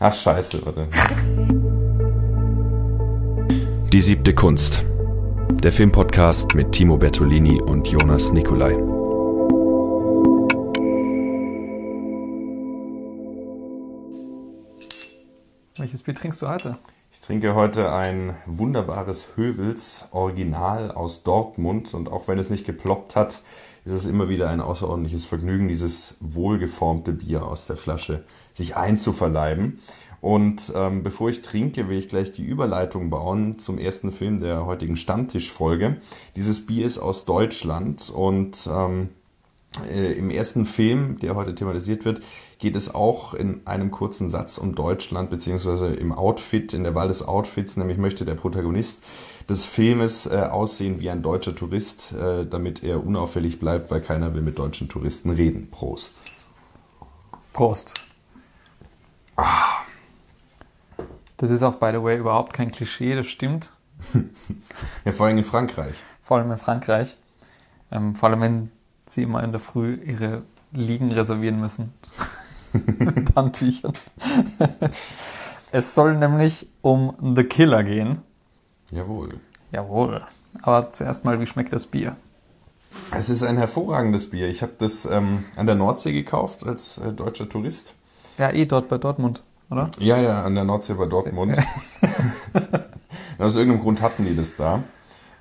Ach scheiße, warte. Die siebte Kunst. Der Filmpodcast mit Timo Bertolini und Jonas Nicolai. Welches Bier trinkst du heute? Ich trinke heute ein wunderbares Hövels Original aus Dortmund und auch wenn es nicht geploppt hat, ist es immer wieder ein außerordentliches Vergnügen, dieses wohlgeformte Bier aus der Flasche sich einzuverleiben. Und ähm, bevor ich trinke, will ich gleich die Überleitung bauen zum ersten Film der heutigen Stammtischfolge. Dieses Bier ist aus Deutschland und ähm, äh, im ersten Film, der heute thematisiert wird, geht es auch in einem kurzen Satz um Deutschland, beziehungsweise im Outfit, in der Wahl des Outfits, nämlich möchte der Protagonist des Filmes äh, aussehen wie ein deutscher Tourist, äh, damit er unauffällig bleibt, weil keiner will mit deutschen Touristen reden. Prost. Prost. Ah. Das ist auch, by the way, überhaupt kein Klischee, das stimmt. ja, vor allem in Frankreich. Vor allem in Frankreich. Ähm, vor allem, wenn sie immer in der Früh ihre Liegen reservieren müssen. Mit Handtüchern. es soll nämlich um The Killer gehen. Jawohl. Jawohl. Aber zuerst mal, wie schmeckt das Bier? Es ist ein hervorragendes Bier. Ich habe das ähm, an der Nordsee gekauft als äh, deutscher Tourist. Ja, eh dort bei Dortmund, oder? Ja, ja, an der Nordsee bei Dortmund. Aus irgendeinem Grund hatten die das da.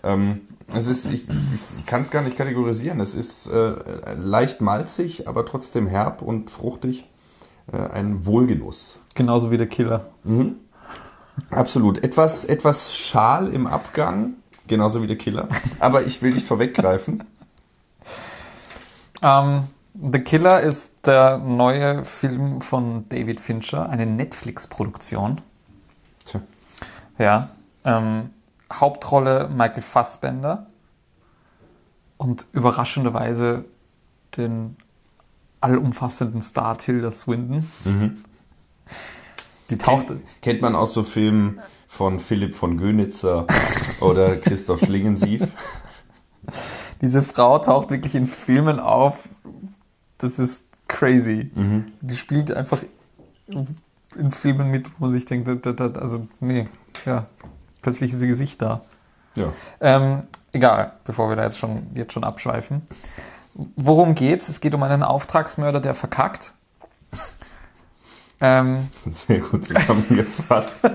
Ähm, es ist, ich, ich kann es gar nicht kategorisieren. Es ist äh, leicht malzig, aber trotzdem herb und fruchtig. Äh, ein Wohlgenuss. Genauso wie der Killer. Mhm. Absolut. Etwas, etwas schal im Abgang, genauso wie der Killer. Aber ich will nicht vorweggreifen. Ähm, The Killer ist der neue Film von David Fincher, eine Netflix-Produktion. Tja. Ja. Ähm, Hauptrolle Michael Fassbender und überraschenderweise den allumfassenden Star Tilda Swinton. Mhm. Die taucht. Kennt, man aus so Filmen von Philipp von Gönitzer oder Christoph Schlingensief. Diese Frau taucht wirklich in Filmen auf. Das ist crazy. Mhm. Die spielt einfach in Filmen mit, wo man sich denkt, also nee, ja, plötzlich ist ihr Gesicht da. Ja. Ähm, egal, bevor wir da jetzt schon, jetzt schon abschweifen. Worum geht's? Es geht um einen Auftragsmörder, der verkackt. Ähm, Sehr gut zusammengefasst.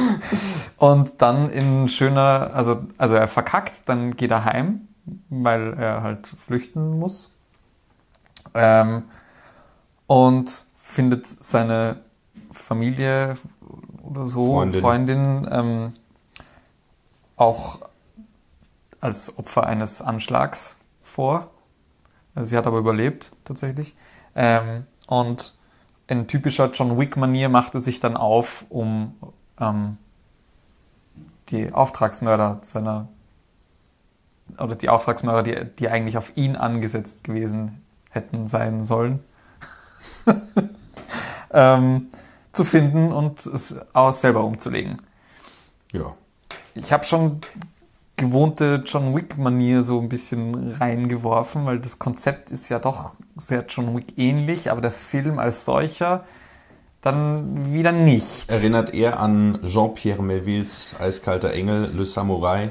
und dann in schöner, also, also er verkackt, dann geht er heim, weil er halt flüchten muss. Ähm, und findet seine Familie oder so, Freundin, Freundin ähm, auch als Opfer eines Anschlags vor. Also sie hat aber überlebt tatsächlich. Ähm, und in typischer John Wick-Manier macht er sich dann auf, um ähm, die Auftragsmörder seiner oder die Auftragsmörder, die, die eigentlich auf ihn angesetzt gewesen hätten sein sollen, ähm, zu finden und es auch selber umzulegen. Ja. Ich habe schon gewohnte John Wick-Manier so ein bisschen reingeworfen, weil das Konzept ist ja doch sehr John Wick ähnlich, aber der Film als solcher dann wieder nicht. Erinnert eher an Jean-Pierre Melvilles Eiskalter Engel, Le Samurai.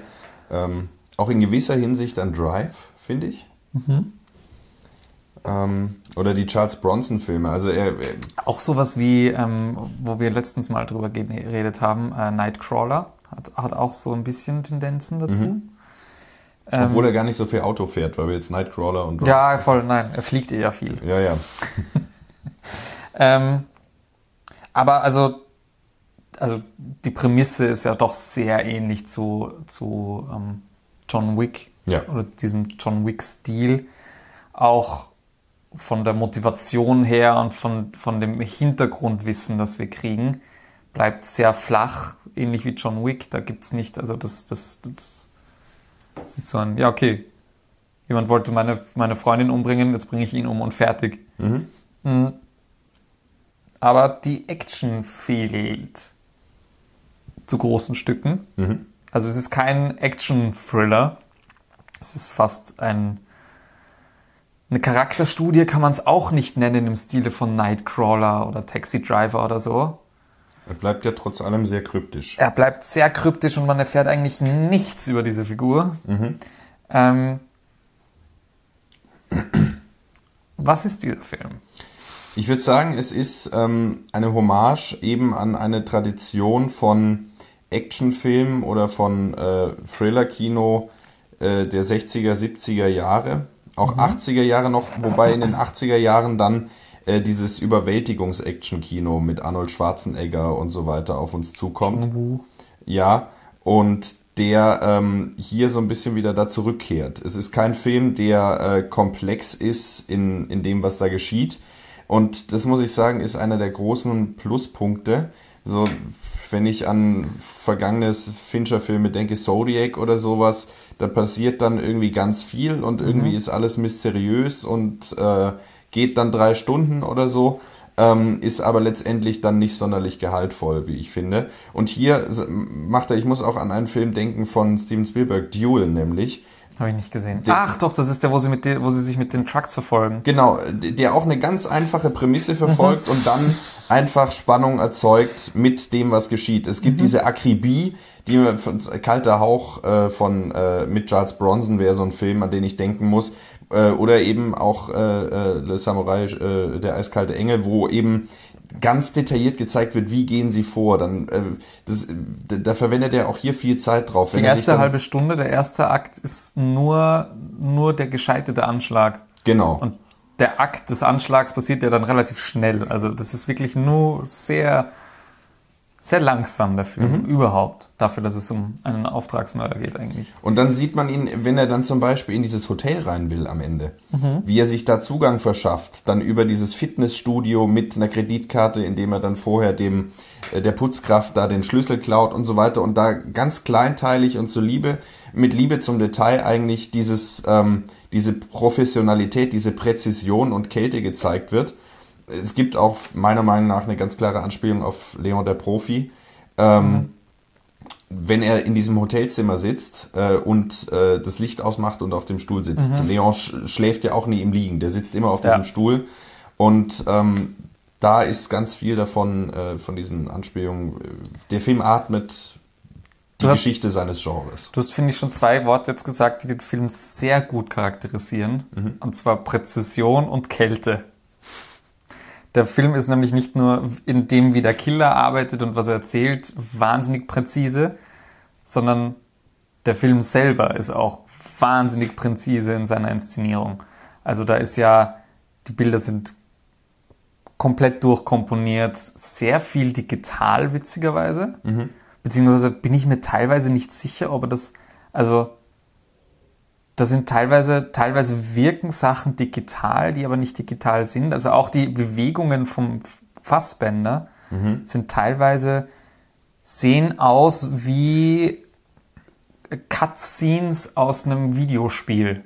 Ähm, auch in gewisser Hinsicht an Drive, finde ich. Mhm. Ähm, oder die Charles Bronson-Filme. Also er, er auch sowas wie, ähm, wo wir letztens mal drüber geredet haben, äh, Nightcrawler hat, hat auch so ein bisschen Tendenzen dazu. Mhm. Ähm, Obwohl er gar nicht so viel Auto fährt, weil wir jetzt Nightcrawler und. Ja, voll, nein, er fliegt eher viel. Ja, ja. ähm, aber also, also die Prämisse ist ja doch sehr ähnlich zu, zu ähm, John Wick. Ja. Oder diesem John Wick-Stil. Auch von der Motivation her und von, von dem Hintergrundwissen, das wir kriegen, bleibt sehr flach, ähnlich wie John Wick. Da gibt es nicht, also das, das, das, das ist so ein, ja, okay, jemand wollte meine, meine Freundin umbringen, jetzt bringe ich ihn um und fertig. Mhm. mhm. Aber die Action fehlt zu großen Stücken. Mhm. Also es ist kein Action-Thriller. Es ist fast ein eine Charakterstudie kann man es auch nicht nennen im Stile von Nightcrawler oder Taxi Driver oder so. Er bleibt ja trotz allem sehr kryptisch. Er bleibt sehr kryptisch und man erfährt eigentlich nichts über diese Figur. Ähm, was ist dieser Film? Ich würde sagen, es ist ähm, eine Hommage eben an eine Tradition von Actionfilmen oder von äh, Thriller-Kino äh, der 60er, 70er Jahre, auch 80er Jahre noch, wobei in den 80er Jahren dann äh, dieses Überwältigungs-Action-Kino mit Arnold Schwarzenegger und so weiter auf uns zukommt. Ja, und der ähm, hier so ein bisschen wieder da zurückkehrt. Es ist kein Film, der äh, komplex ist in, in dem, was da geschieht. Und das muss ich sagen, ist einer der großen Pluspunkte. So, wenn ich an vergangene Fincher-Filme denke, Zodiac oder sowas, da passiert dann irgendwie ganz viel und irgendwie ist alles mysteriös und äh, geht dann drei Stunden oder so ähm, ist aber letztendlich dann nicht sonderlich gehaltvoll, wie ich finde. Und hier macht er, ich muss auch an einen Film denken von Steven Spielberg, Duel nämlich. Habe ich nicht gesehen. Der- Ach doch, das ist der, wo sie, mit der, wo sie sich mit den Trucks verfolgen. Genau, der auch eine ganz einfache Prämisse verfolgt und dann einfach Spannung erzeugt mit dem, was geschieht. Es gibt diese Akribie, die von Kalter Hauch äh, von äh, mit Charles Bronson wäre so ein Film, an den ich denken muss. Äh, oder eben auch äh, äh, Le Samurai, äh, der eiskalte Engel, wo eben ganz detailliert gezeigt wird, wie gehen sie vor. Dann äh, das, da, da verwendet er auch hier viel Zeit drauf. Die er erste halbe Stunde, der erste Akt ist nur, nur der gescheiterte Anschlag. Genau. Und der Akt des Anschlags passiert ja dann relativ schnell. Also das ist wirklich nur sehr, sehr langsam der Film überhaupt. Dafür, dass es um einen Auftragsmörder geht eigentlich. Und dann sieht man ihn, wenn er dann zum Beispiel in dieses Hotel rein will am Ende, wie er sich da Zugang verschafft, dann über dieses Fitnessstudio mit einer Kreditkarte, indem er dann vorher dem äh, der Putzkraft da den Schlüssel klaut und so weiter und da ganz kleinteilig und so Liebe mit Liebe zum Detail eigentlich dieses ähm, diese Professionalität, diese Präzision und Kälte gezeigt wird. Es gibt auch meiner Meinung nach eine ganz klare Anspielung auf Leon der Profi. Ähm, wenn er in diesem Hotelzimmer sitzt äh, und äh, das Licht ausmacht und auf dem Stuhl sitzt. Leon sch schläft ja auch nie im Liegen, der sitzt immer auf Ja. diesem Stuhl und ähm, da ist ganz viel davon, äh, von diesen Anspielungen. Der Film atmet die hast- Geschichte seines Genres. Du hast, finde ich, schon zwei Worte jetzt gesagt, die den Film sehr gut charakterisieren. Und zwar Präzision und Kälte. Der Film ist nämlich nicht nur in dem, wie der Killer arbeitet und was er erzählt, wahnsinnig präzise, sondern der Film selber ist auch wahnsinnig präzise in seiner Inszenierung. Also da ist ja, die Bilder sind komplett durchkomponiert, sehr viel digital, witzigerweise. Beziehungsweise bin ich mir teilweise nicht sicher, ob er das, also da sind teilweise, teilweise wirken Sachen digital, die aber nicht digital sind. Also auch die Bewegungen vom Fassbänder sind teilweise, sehen aus wie Cutscenes aus einem Videospiel.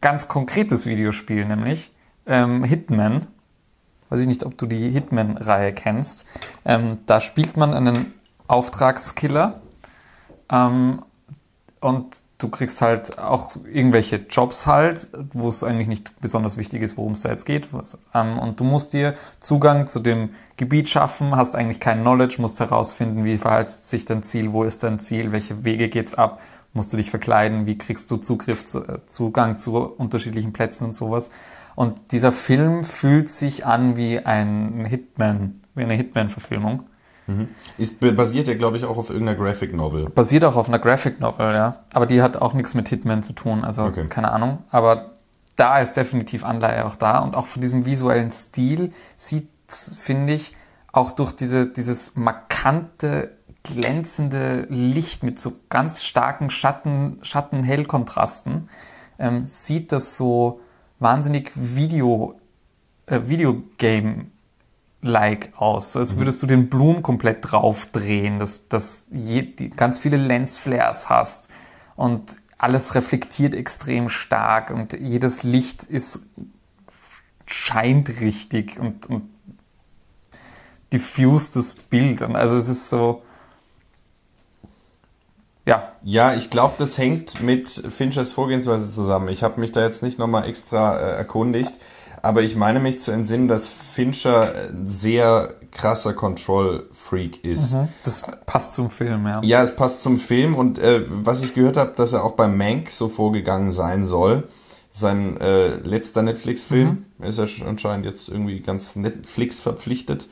Ganz konkretes Videospiel, nämlich ähm, Hitman. Weiß ich nicht, ob du die Hitman-Reihe kennst. Ähm, da spielt man einen Auftragskiller ähm, und du kriegst halt auch irgendwelche Jobs halt, wo es eigentlich nicht besonders wichtig ist, worum es da jetzt geht. Ähm, und du musst dir Zugang zu dem Gebiet schaffen, hast eigentlich kein Knowledge, musst herausfinden, wie verhält sich dein Ziel, wo ist dein Ziel, welche Wege geht's ab, musst du dich verkleiden, wie kriegst du Zugriff zu, äh, Zugang zu unterschiedlichen Plätzen und sowas. Und dieser Film fühlt sich an wie ein Hitman, wie eine Hitman-Verfilmung. Ist basiert ja, glaube ich, auch auf irgendeiner Graphic Novel. Basiert auch auf einer Graphic Novel, ja. Aber die hat auch nichts mit Hitman zu tun, also Okay. keine Ahnung. Aber da ist definitiv Anleihe auch da und auch von diesem visuellen Stil sieht, finde ich, auch durch diese, dieses markante, glänzende Licht mit so ganz starken Schatten, Schatten-Hell-Kontrasten, ähm, sieht das so wahnsinnig Video, äh, Videogame like aus. So als würdest du den Bloom komplett draufdrehen, dass, dass je, die, ganz viele Lensflares hast und alles reflektiert extrem stark und jedes Licht ist scheint richtig und, und diffust das Bild. Und also es ist so Ja, Ja, ich glaube, das hängt mit Finchers Vorgehensweise zusammen. Ich habe mich da jetzt nicht nochmal extra äh, erkundigt, aber ich meine mich zu entsinnen, dass Fincher ein sehr krasser Control-Freak ist. das passt zum Film, ja. Ja, es passt zum Film und äh, was ich gehört habe, dass er auch bei Mank so vorgegangen sein soll. Sein äh, letzter Netflix-Film ist er schon anscheinend jetzt irgendwie ganz Netflix verpflichtet,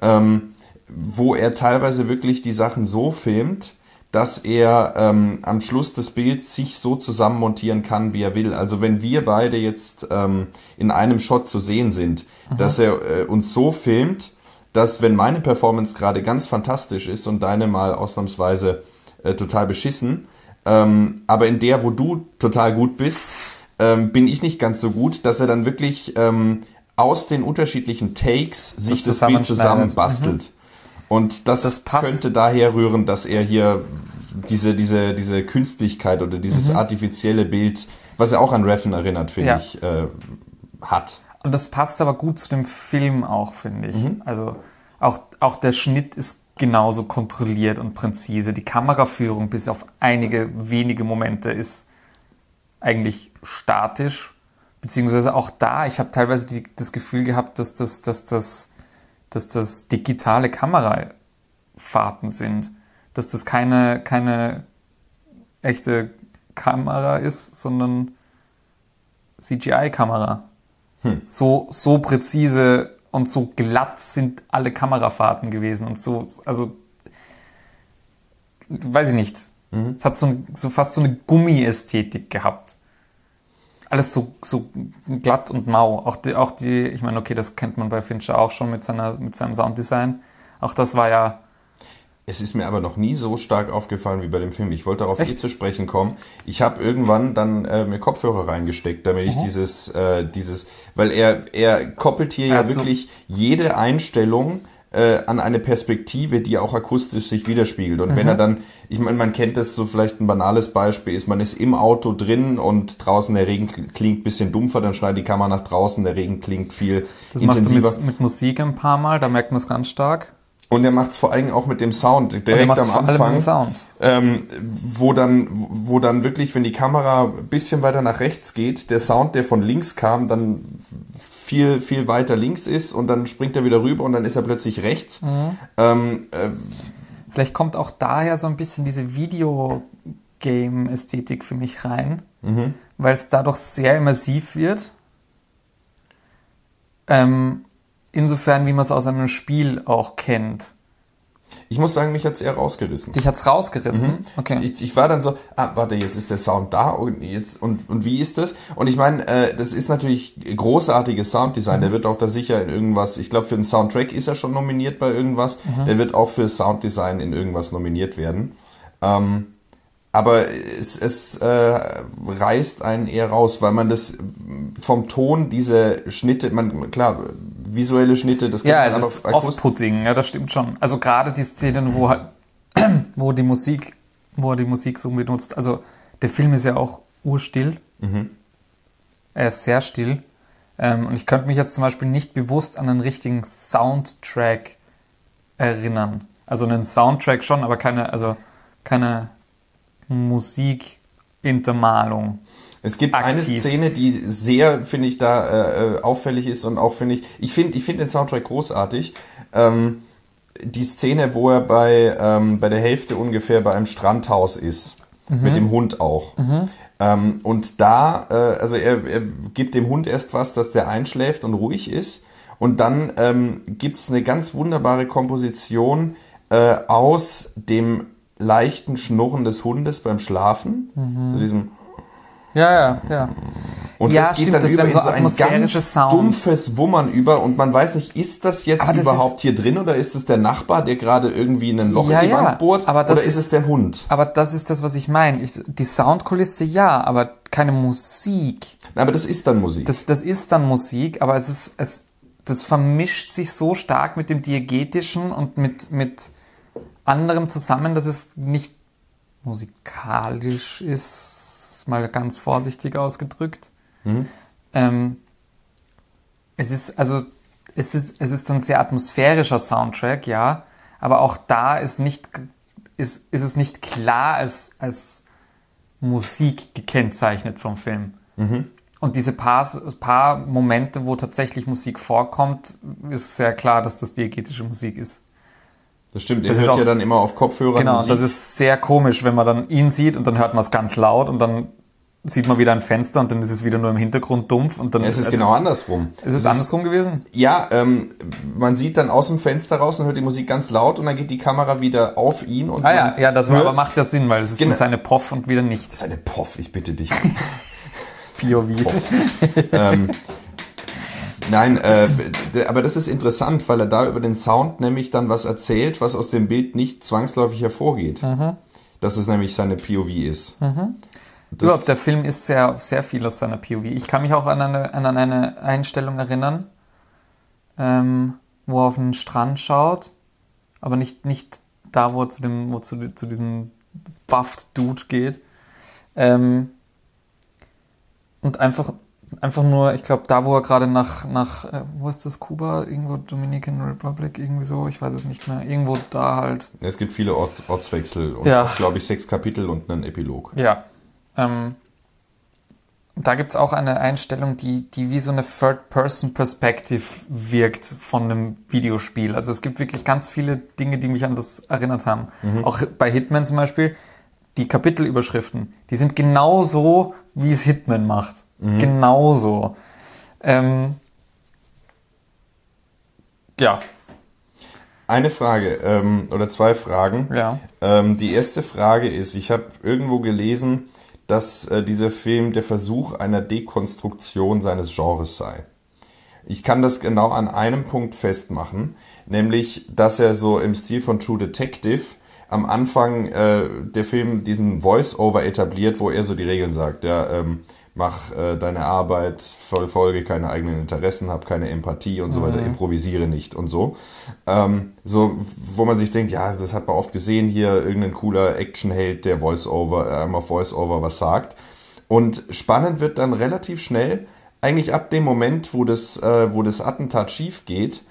ähm, wo er teilweise wirklich die Sachen so filmt, dass er ähm, am Schluss des Bilds sich so zusammenmontieren kann, wie er will. Also wenn wir beide jetzt ähm, in einem Shot zu sehen sind, dass er äh, uns so filmt, dass wenn meine Performance gerade ganz fantastisch ist und deine mal ausnahmsweise äh, total beschissen, ähm, aber in der, wo du total gut bist, ähm, bin ich nicht ganz so gut, dass er dann wirklich ähm, aus den unterschiedlichen Takes sich das, Bild zusammenbastelt. Und das, Das könnte daher rühren, dass er hier diese, diese, diese Künstlichkeit oder dieses artifizielle Bild, was er auch an Reffen erinnert, finde Ja. ich, äh, hat. Und das passt aber gut zu dem Film auch, finde ich. Also auch, auch der Schnitt ist genauso kontrolliert und präzise. Die Kameraführung bis auf einige wenige Momente ist eigentlich statisch. Beziehungsweise auch da, ich habe teilweise die, das Gefühl gehabt, dass das, dass, das, dass das digitale Kamerafahrten sind. Dass das keine, keine echte Kamera ist, sondern CGI-Kamera. So, so präzise und so glatt sind alle Kamerafahrten gewesen und so, also, weiß ich nicht. Es hat so, so fast so eine Gummiästhetik gehabt. Alles so, so glatt und mau. Auch die, auch die, ich meine, okay, das kennt man bei Fincher auch schon mit seiner, mit seinem Sounddesign. Auch das war ja, Es ist mir aber noch nie so stark aufgefallen wie bei dem Film. Ich wollte darauf eh Echt? zu sprechen kommen. Ich habe irgendwann dann äh, mir Kopfhörer reingesteckt, damit Mhm. ich dieses, äh, dieses, weil er, er koppelt hier Er ja hat so- wirklich jede Einstellung äh, an eine Perspektive, die auch akustisch sich widerspiegelt. Und Mhm. wenn er dann, ich meine, man kennt das so vielleicht ein banales Beispiel ist, man ist im Auto drin und draußen der Regen klingt bisschen dumpfer, dann schneidet die Kamera nach draußen, der Regen klingt viel das macht er intensiver. mit, mit Musik ein paar Mal, da merkt man es ganz stark. Und er macht es vor allem auch mit dem Sound. Und Direkt macht am Anfang ähm, wo dann, wo dann wirklich, wenn die Kamera ein bisschen weiter nach rechts geht, der Sound, der von links kam, dann viel, viel weiter links ist und dann springt er wieder rüber und dann ist er plötzlich rechts. Ähm, äh, Vielleicht kommt auch daher so ein bisschen diese Videogame-Ästhetik für mich rein, weil es dadurch sehr immersiv wird. Ähm, insofern, wie man es aus einem Spiel auch kennt. Ich muss sagen, mich hat's eher rausgerissen. Dich hat's rausgerissen. Okay. Ich, ich war dann so, ah, warte, jetzt ist der Sound da und jetzt und, und wie ist das? Und ich meine, äh, das ist natürlich großartiges Sounddesign. Der wird auch da sicher in irgendwas, ich glaube für den Soundtrack ist er schon nominiert bei irgendwas. Der wird auch für Sounddesign in irgendwas nominiert werden. Ähm, aber es, es äh, reißt einen eher raus, weil man das vom Ton, diese Schnitte, man klar, visuelle Schnitte, das ja, es ist off-putting, ja, das stimmt schon. Also gerade die Szenen, wo halt, wo die Musik, wo er die Musik so benutzt. Also der Film ist ja auch urstill. Er ist sehr still. Ähm, und ich könnte mich jetzt zum Beispiel nicht bewusst an einen richtigen Soundtrack erinnern. Also einen Soundtrack schon, aber keine, also keine Musikintermalung. Es gibt eine aktiv. Szene, die sehr, finde ich, da äh, äh, auffällig ist und auch finde ich, ich finde ich finde den Soundtrack großartig. Ähm, die Szene, wo er bei, ähm, bei der Hälfte ungefähr bei einem Strandhaus ist, mit dem Hund auch. Ähm, und da, äh, also er, er gibt dem Hund erst was, dass der einschläft und ruhig ist. Und dann ähm, gibt's eine ganz wunderbare Komposition äh, aus dem leichten Schnurren des Hundes beim Schlafen. So diesem Ja, ja, ja. und Ja, das geht stimmt, dann das über in so ein ganz Sounds. dumpfes Wummern über und man weiß nicht, ist das jetzt das überhaupt ist- hier drin oder ist es der Nachbar, der gerade irgendwie ein Loch Ja, in die ja, Wand bohrt aber das oder ist ist- es der Hund? Aber das ist das, was ich meine. Ich, die Soundkulisse ja, aber keine Musik. Aber das ist dann Musik. Das, das ist dann Musik, aber es ist, es, das vermischt sich so stark mit dem Diegetischen und mit, mit anderem zusammen, dass es nicht musikalisch ist, mal ganz vorsichtig ausgedrückt. Ähm, es ist, also, es ist, es ist ein sehr atmosphärischer Soundtrack, ja, aber auch da ist nicht ist, ist es nicht klar als, als Musik gekennzeichnet vom Film. Und diese paar, paar Momente, wo tatsächlich Musik vorkommt, ist sehr klar, dass das diegetische Musik ist. Das stimmt, er Das ist hört auch- ja dann immer auf Kopfhörer. Genau, und Musik. das ist sehr komisch, wenn man dann ihn sieht und dann hört man es ganz laut und dann sieht man wieder ein Fenster und dann ist es wieder nur im Hintergrund dumpf und dann Ja, es ist also, genau andersrum. Ist es andersrum gewesen? Ja, ähm, man sieht dann aus dem Fenster raus und hört die Musik ganz laut und dann geht die Kamera wieder auf ihn und Ah ja, ja, das hört, aber macht ja Sinn, weil es ist Genau. seine Poff und wieder nicht. Das ist eine Poff, ich bitte dich. POV. ähm, nein, äh, aber das ist interessant, weil er da über den Sound nämlich dann was erzählt, was aus dem Bild nicht zwangsläufig hervorgeht. Mhm. Dass es nämlich seine POV ist. Das- Überhaupt, der Film ist sehr, sehr viel aus seiner POV. Ich kann mich auch an eine, an eine Einstellung erinnern, ähm, wo er auf den Strand schaut, aber nicht, nicht da, wo er zu dem, wo zu, zu diesem buffed Dude geht. Ähm, und einfach, einfach nur, ich glaube, da, wo er gerade nach, nach, äh, wo ist das, Kuba? Irgendwo Dominican Republic, irgendwie so, ich weiß es nicht mehr. Irgendwo da halt. Es gibt viele Ort, Ortswechsel und, Ja. glaube ich, sechs Kapitel und einen Epilog. Ja. Ähm, da gibt's auch eine Einstellung, die, die wie so eine Third-Person-Perspective wirkt von einem Videospiel. Also es gibt wirklich ganz viele Dinge, die mich an das erinnert haben. Auch bei Hitman zum Beispiel, die Kapitelüberschriften, die sind genauso, wie es Hitman macht. Genauso. Ähm, ja, Eine Frage ähm, oder zwei Fragen. ja. Ähm, die erste Frage ist, ich habe irgendwo gelesen, dass äh, dieser Film der Versuch einer Dekonstruktion seines Genres sei. Ich kann das genau an einem Punkt festmachen, nämlich, dass er so im Stil von True Detective am Anfang äh, der Film diesen Voice-Over etabliert, wo er so die Regeln sagt, ja, ähm, mach äh, deine Arbeit, verfolge keine eigenen Interessen, hab keine Empathie und so weiter, improvisiere nicht und so. Ähm, so, wo man sich denkt, ja, das hat man oft gesehen, hier irgendein cooler Actionheld, der Voice-Over, äh, einmal Voice-Over was sagt. Und spannend wird dann relativ schnell, eigentlich ab dem Moment, wo das, äh, wo das Attentat schief geht,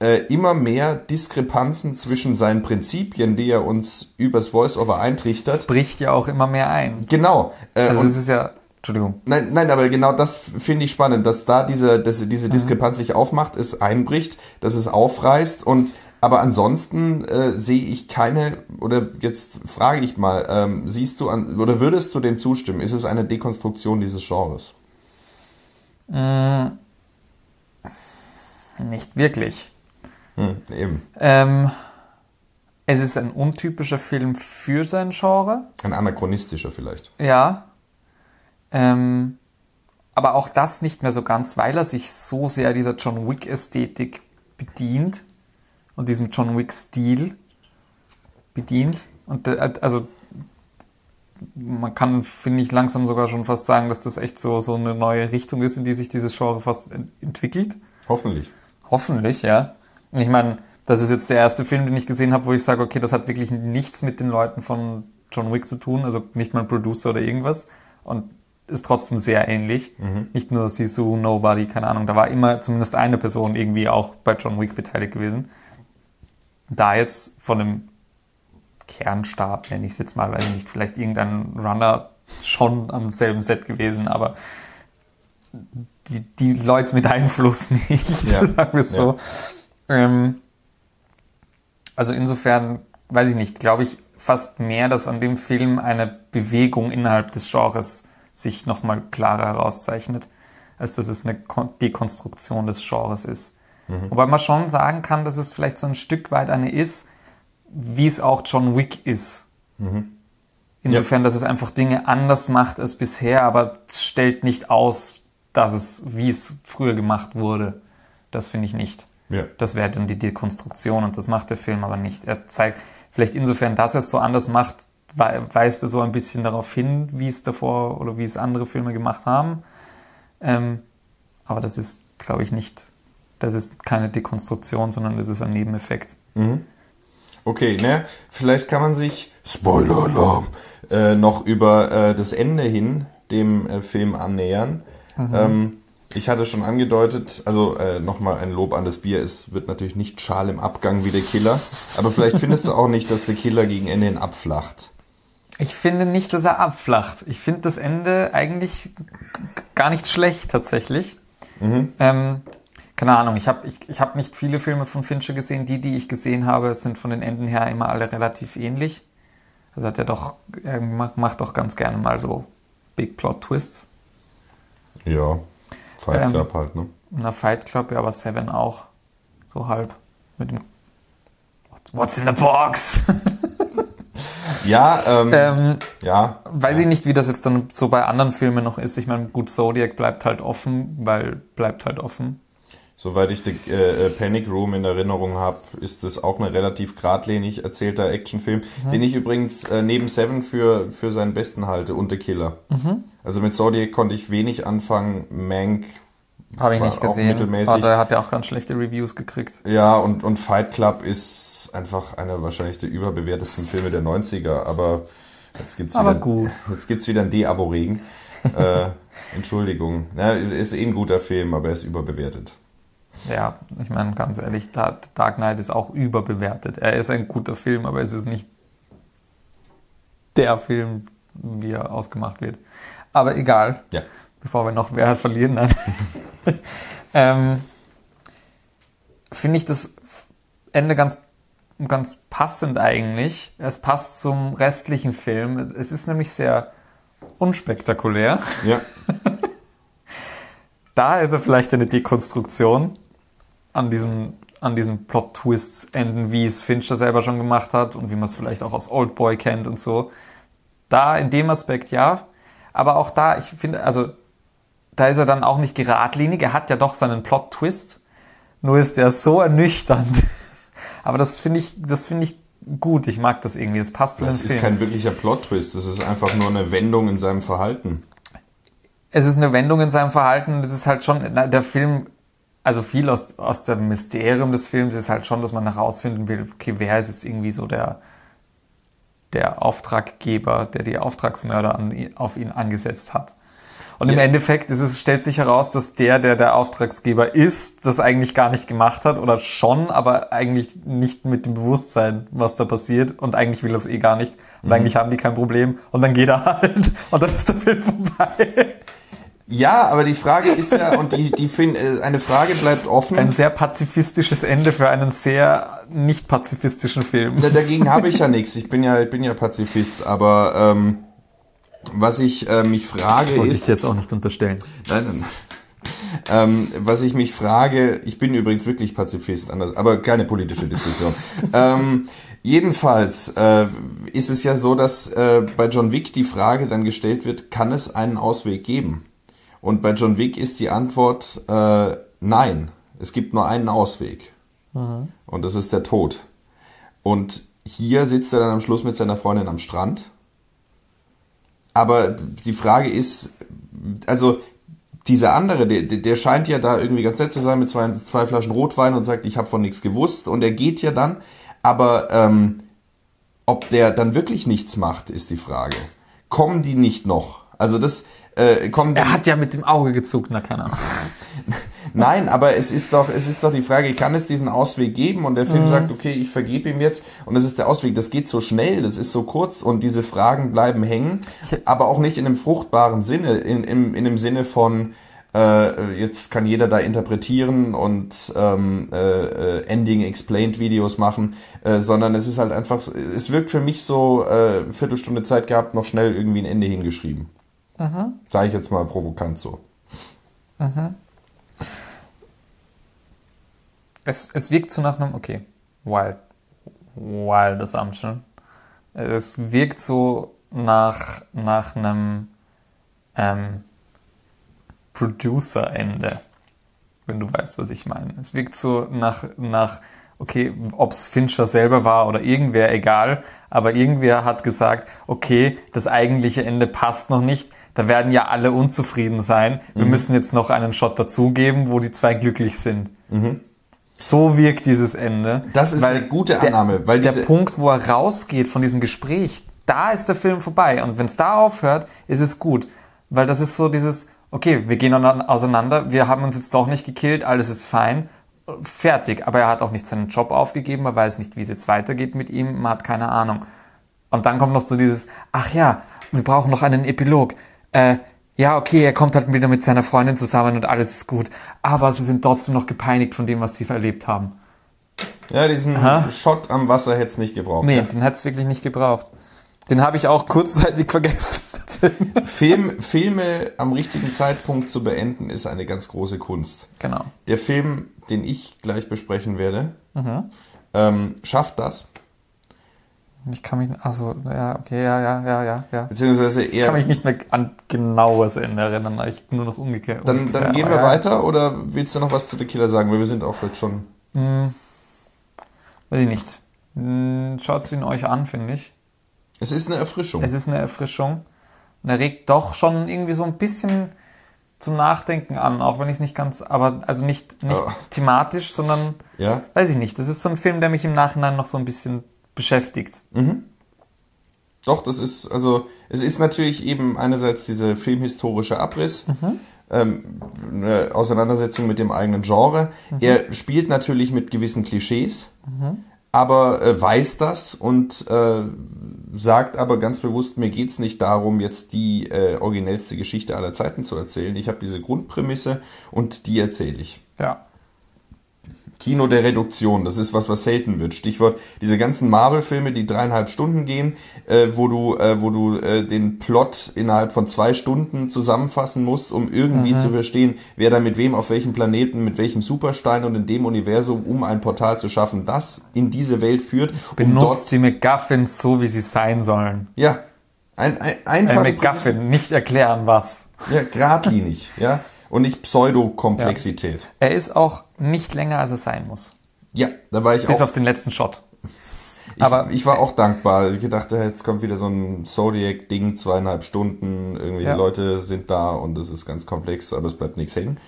äh, immer mehr Diskrepanzen zwischen seinen Prinzipien, die er uns übers Voice-Over Es eintrichtert. bricht ja auch immer mehr ein. Genau. Äh, Also es ist ja, Entschuldigung. Nein, nein, aber genau das finde ich spannend, dass da diese, dass diese Diskrepanz sich aufmacht, es einbricht, dass es aufreißt und aber ansonsten äh, sehe ich keine, oder jetzt frage ich mal, ähm, siehst du an, oder würdest du dem zustimmen? Ist es eine Dekonstruktion dieses Genres? Nicht wirklich. Hm, eben. Ähm, es ist ein untypischer Film für sein Genre, Ein anachronistischer vielleicht. ja. Ähm, aber auch das nicht mehr so ganz, weil er sich so sehr dieser John Wick-Ästhetik bedient und diesem John Wick-Stil bedient. Und äh, also man kann, finde ich, langsam sogar schon fast sagen, dass das echt so, so eine neue Richtung ist, in die sich dieses Genre fast ent- entwickelt. Hoffentlich. Hoffentlich, ja. Und ich meine, das ist jetzt der erste Film, den ich gesehen habe, wo ich sage, okay, das hat wirklich nichts mit den Leuten von John Wick zu tun, also nicht mal ein Producer oder irgendwas. Und ist trotzdem sehr ähnlich. Nicht nur Sisu, Nobody, keine Ahnung. Da war immer zumindest eine Person irgendwie auch bei John Wick beteiligt gewesen. Da jetzt von einem Kernstab, nenne ich es jetzt mal, weiß ich nicht, vielleicht irgendein Runner schon am selben Set gewesen, aber die, die Leute mit Einfluss nicht, Ja. sagen wir es so. Ähm, also insofern, weiß ich nicht, glaube ich fast mehr, dass an dem Film eine Bewegung innerhalb des Genres sich nochmal klarer herauszeichnet, als dass es eine Kon Dekonstruktion des Genres ist. Wobei man schon sagen kann, dass es vielleicht so ein Stück weit eine ist, wie es auch John Wick ist. Insofern, dass es einfach Dinge anders macht als bisher, aber es stellt nicht aus, dass es, wie es früher gemacht wurde. Das finde ich nicht. Ja. Das wäre dann die Dekonstruktion und das macht der Film aber nicht. Er zeigt vielleicht insofern, dass er es so anders macht, wei- weist er so ein bisschen darauf hin, wie es davor oder wie es andere Filme gemacht haben. Ähm, aber das ist, glaube ich, nicht, das ist keine Dekonstruktion, sondern das ist ein Nebeneffekt. Okay, ne? Vielleicht kann man sich, Spoiler-Alarm, äh, noch über äh, das Ende hin dem äh, Film annähern. Ähm, Ich hatte schon angedeutet, also äh, nochmal ein Lob an das Bier, es wird natürlich nicht schal im Abgang wie der Killer, aber vielleicht findest du auch nicht, dass der Killer gegen Ende hin abflacht. Ich finde nicht, dass er abflacht. Ich finde das Ende eigentlich gar nicht schlecht tatsächlich. Ähm, keine Ahnung, ich habe ich, ich hab nicht viele Filme von Fincher gesehen. Die, die ich gesehen habe, sind von den Enden her immer alle relativ ähnlich. Also hat er doch, er macht, macht doch ganz gerne mal so Big Plot Twists. Ja, Fight Ähm, Club halt, ne? Na, Fight Club, ja, aber Seven auch. So halb. Mit dem What's in the box? Ja, ähm, ähm, ja, weiß ich nicht, wie das jetzt dann so bei anderen Filmen noch ist. Ich meine, gut, Zodiac bleibt halt offen, weil bleibt halt offen. Soweit ich die äh, äh, Panic Room in Erinnerung habe, ist es auch ein relativ geradlinig erzählter Actionfilm, Mhm. den ich übrigens äh, neben Seven für, für seinen besten halte und The Killer. Mhm. Also mit Zodiac konnte ich wenig anfangen, Mank Habe ich War nicht gesehen. mittelmäßig. Aber der hat ja auch ganz schlechte Reviews gekriegt. Ja, und, und Fight Club ist einfach einer wahrscheinlich der überbewertesten Filme der 90er, aber jetzt gibt's Aber wieder, gut. Jetzt gibt's wieder ein D-Abo-Regen. äh, Entschuldigung. Ja, ist eh ein guter Film, aber er ist überbewertet. Ja, ich meine, ganz ehrlich, Da- Dark Knight ist auch überbewertet. Er ist ein guter Film, aber es ist nicht der Film, wie er ausgemacht wird. Aber egal. Ja. bevor wir noch wer verlieren, nein. ähm, Finde ich das Ende ganz, ganz passend eigentlich. Es passt zum restlichen Film. Es ist nämlich sehr unspektakulär. Ja. Da ist er vielleicht eine Dekonstruktion an diesen, an diesen Plot-Twists enden, wie es Fincher selber schon gemacht hat und wie man es vielleicht auch aus Oldboy kennt und so. Da in dem Aspekt ja. Aber auch da, ich finde, also da ist er dann auch nicht geradlinig. Er hat ja doch seinen Plot-Twist. Nur ist er so ernüchternd. Aber das finde ich, das finde ich gut. Ich mag das irgendwie. Das passt zu Das ist Film. kein wirklicher Plot-Twist, das ist einfach nur eine Wendung in seinem Verhalten. es ist eine Wendung in seinem Verhalten. Das ist halt schon, na, der Film, also viel aus, aus dem Mysterium des Films ist halt schon, dass man herausfinden will, okay, wer ist jetzt irgendwie so der, der Auftraggeber, der die Auftragsmörder an, auf ihn angesetzt hat. Und im Ja. Endeffekt ist es, stellt sich heraus, dass der, der der Auftragsgeber ist, das eigentlich gar nicht gemacht hat oder schon, aber eigentlich nicht mit dem Bewusstsein, was da passiert und eigentlich will es eh gar nicht und eigentlich haben die kein Problem und dann geht er halt und dann ist der Film vorbei. Ja, aber die Frage ist ja, und die, die fin- äh, eine Frage bleibt offen. Ein sehr pazifistisches Ende für einen sehr nicht pazifistischen Film. Da- Dagegen habe ich ja nichts. Ich bin ja, ich bin ja Pazifist, aber ähm, was ich äh, mich frage Wollte ich jetzt auch nicht unterstellen. nein, nein. Ähm, was ich mich frage, ich bin übrigens wirklich Pazifist, anders, aber keine politische Diskussion. ähm, jedenfalls äh, ist es ja so, dass äh, bei John Wick die Frage dann gestellt wird, kann es einen Ausweg geben? Und bei John Wick ist die Antwort äh, nein. Es gibt nur einen Ausweg. Und das ist der Tod. Und hier sitzt er dann am Schluss mit seiner Freundin am Strand. Aber die Frage ist, also dieser andere, der, der der scheint ja da irgendwie ganz nett zu sein mit zwei, zwei Flaschen Rotwein und sagt, ich habe von nichts gewusst und er geht ja dann. Aber ähm, ob der dann wirklich nichts macht, ist die Frage. Kommen die nicht noch? Also das äh, kommen Er hat ja mit dem Auge gezuckt, na keine Ahnung. Nein, aber es ist doch, es ist doch die Frage, kann es diesen Ausweg geben? Und der Film sagt, okay, ich vergebe ihm jetzt. Und das ist der Ausweg. Das geht so schnell, das ist so kurz und diese Fragen bleiben hängen, aber auch nicht in einem fruchtbaren Sinne, in, in, in dem Sinne von, äh, jetzt kann jeder da interpretieren und ähm, äh, äh, Ending Explained Videos machen, äh, sondern es ist halt einfach, es wirkt für mich so, äh, Viertelstunde Zeit gehabt, noch schnell irgendwie ein Ende hingeschrieben. Sage ich jetzt mal provokant so. Es, es wirkt so nach einem, okay, wild, wild assumption. Es wirkt so nach, nach einem ähm, Producer-Ende, wenn du weißt, was ich meine. Es wirkt so nach, nach okay, ob es Fincher selber war oder irgendwer, egal, aber irgendwer hat gesagt, okay, das eigentliche Ende passt noch nicht, da werden ja alle unzufrieden sein, wir müssen jetzt noch einen Shot dazugeben, wo die zwei glücklich sind. So wirkt dieses Ende. Das ist eine gute der- Annahme, weil der Punkt, wo er rausgeht von diesem Gespräch, da ist der Film vorbei. Und wenn es da aufhört, ist es gut. Weil das ist so dieses, okay, wir gehen auseinander, wir haben uns jetzt doch nicht gekillt, alles ist fein, fertig. Aber er hat auch nicht seinen Job aufgegeben, er weiß nicht, wie es jetzt weitergeht mit ihm, man hat keine Ahnung. Und dann kommt noch so dieses, ach ja, wir brauchen noch einen Epilog. Äh, ja, okay, er kommt halt wieder mit seiner Freundin zusammen und alles ist gut. Aber sie sind trotzdem noch gepeinigt von dem, was sie erlebt haben. Ja, diesen Aha. Shot am Wasser hätte es nicht gebraucht. Nee, ja. den hätte es wirklich nicht gebraucht. Den habe ich auch kurzzeitig vergessen. Film, Filme am richtigen Zeitpunkt zu beenden, ist eine ganz große Kunst. Genau. Der Film, den ich gleich besprechen werde, mhm. ähm, schafft das. Ich kann mich, also ja, okay, ja, ja, ja, ja, ja. Beziehungsweise eher. Ich kann mich nicht mehr an genaues Ende erinnern, ich nur noch umgekehrt. Dann, dann gehen wir ja. weiter oder willst du noch was zu The Killer sagen? Weil wir sind auch jetzt schon. Hm, weiß ich nicht. Hm, Schaut ihn euch an, finde ich. Es ist eine Erfrischung. Es ist eine Erfrischung. Und er regt doch schon irgendwie so ein bisschen zum Nachdenken an, auch wenn ich es nicht ganz, aber also nicht, nicht oh. thematisch, sondern ja. weiß ich nicht. Das ist so ein Film, der mich im Nachhinein noch so ein bisschen beschäftigt. Mhm. Doch, das ist, also, es ist natürlich eben einerseits dieser filmhistorische Abriss, mhm. ähm, eine Auseinandersetzung mit dem eigenen Genre. Mhm. Er spielt natürlich mit gewissen Klischees, mhm aber äh, weiß das und äh, sagt aber ganz bewusst, mir geht's nicht darum, jetzt die äh, originellste Geschichte aller Zeiten zu erzählen. Ich habe diese Grundprämisse und die erzähle ich. Ja. Kino der Reduktion, das ist was, was selten wird. Stichwort diese ganzen Marvel-Filme, die dreieinhalb Stunden gehen, äh, wo du, äh, wo du äh, den Plot innerhalb von zwei Stunden zusammenfassen musst, um irgendwie mhm. zu verstehen, wer da mit wem auf welchem Planeten, mit welchem Superstein und in dem Universum, um ein Portal zu schaffen, das in diese Welt führt. Benutzt um die McGuffins so, wie sie sein sollen. Ja. Ein, ein. Ein McGuffin, nicht erklären was. Ja, geradlinig, ja und nicht Pseudokomplexität. Ja. Er ist auch nicht länger, als er sein muss. Ja, da war ich Bis auch. Bis auf den letzten Shot. Ich, Aber ich war auch dankbar. Ich dachte, jetzt kommt wieder so ein Zodiac-Ding, zweieinhalb Stunden, irgendwie ja. Leute sind da und es ist ganz komplex, aber es bleibt nichts hängen.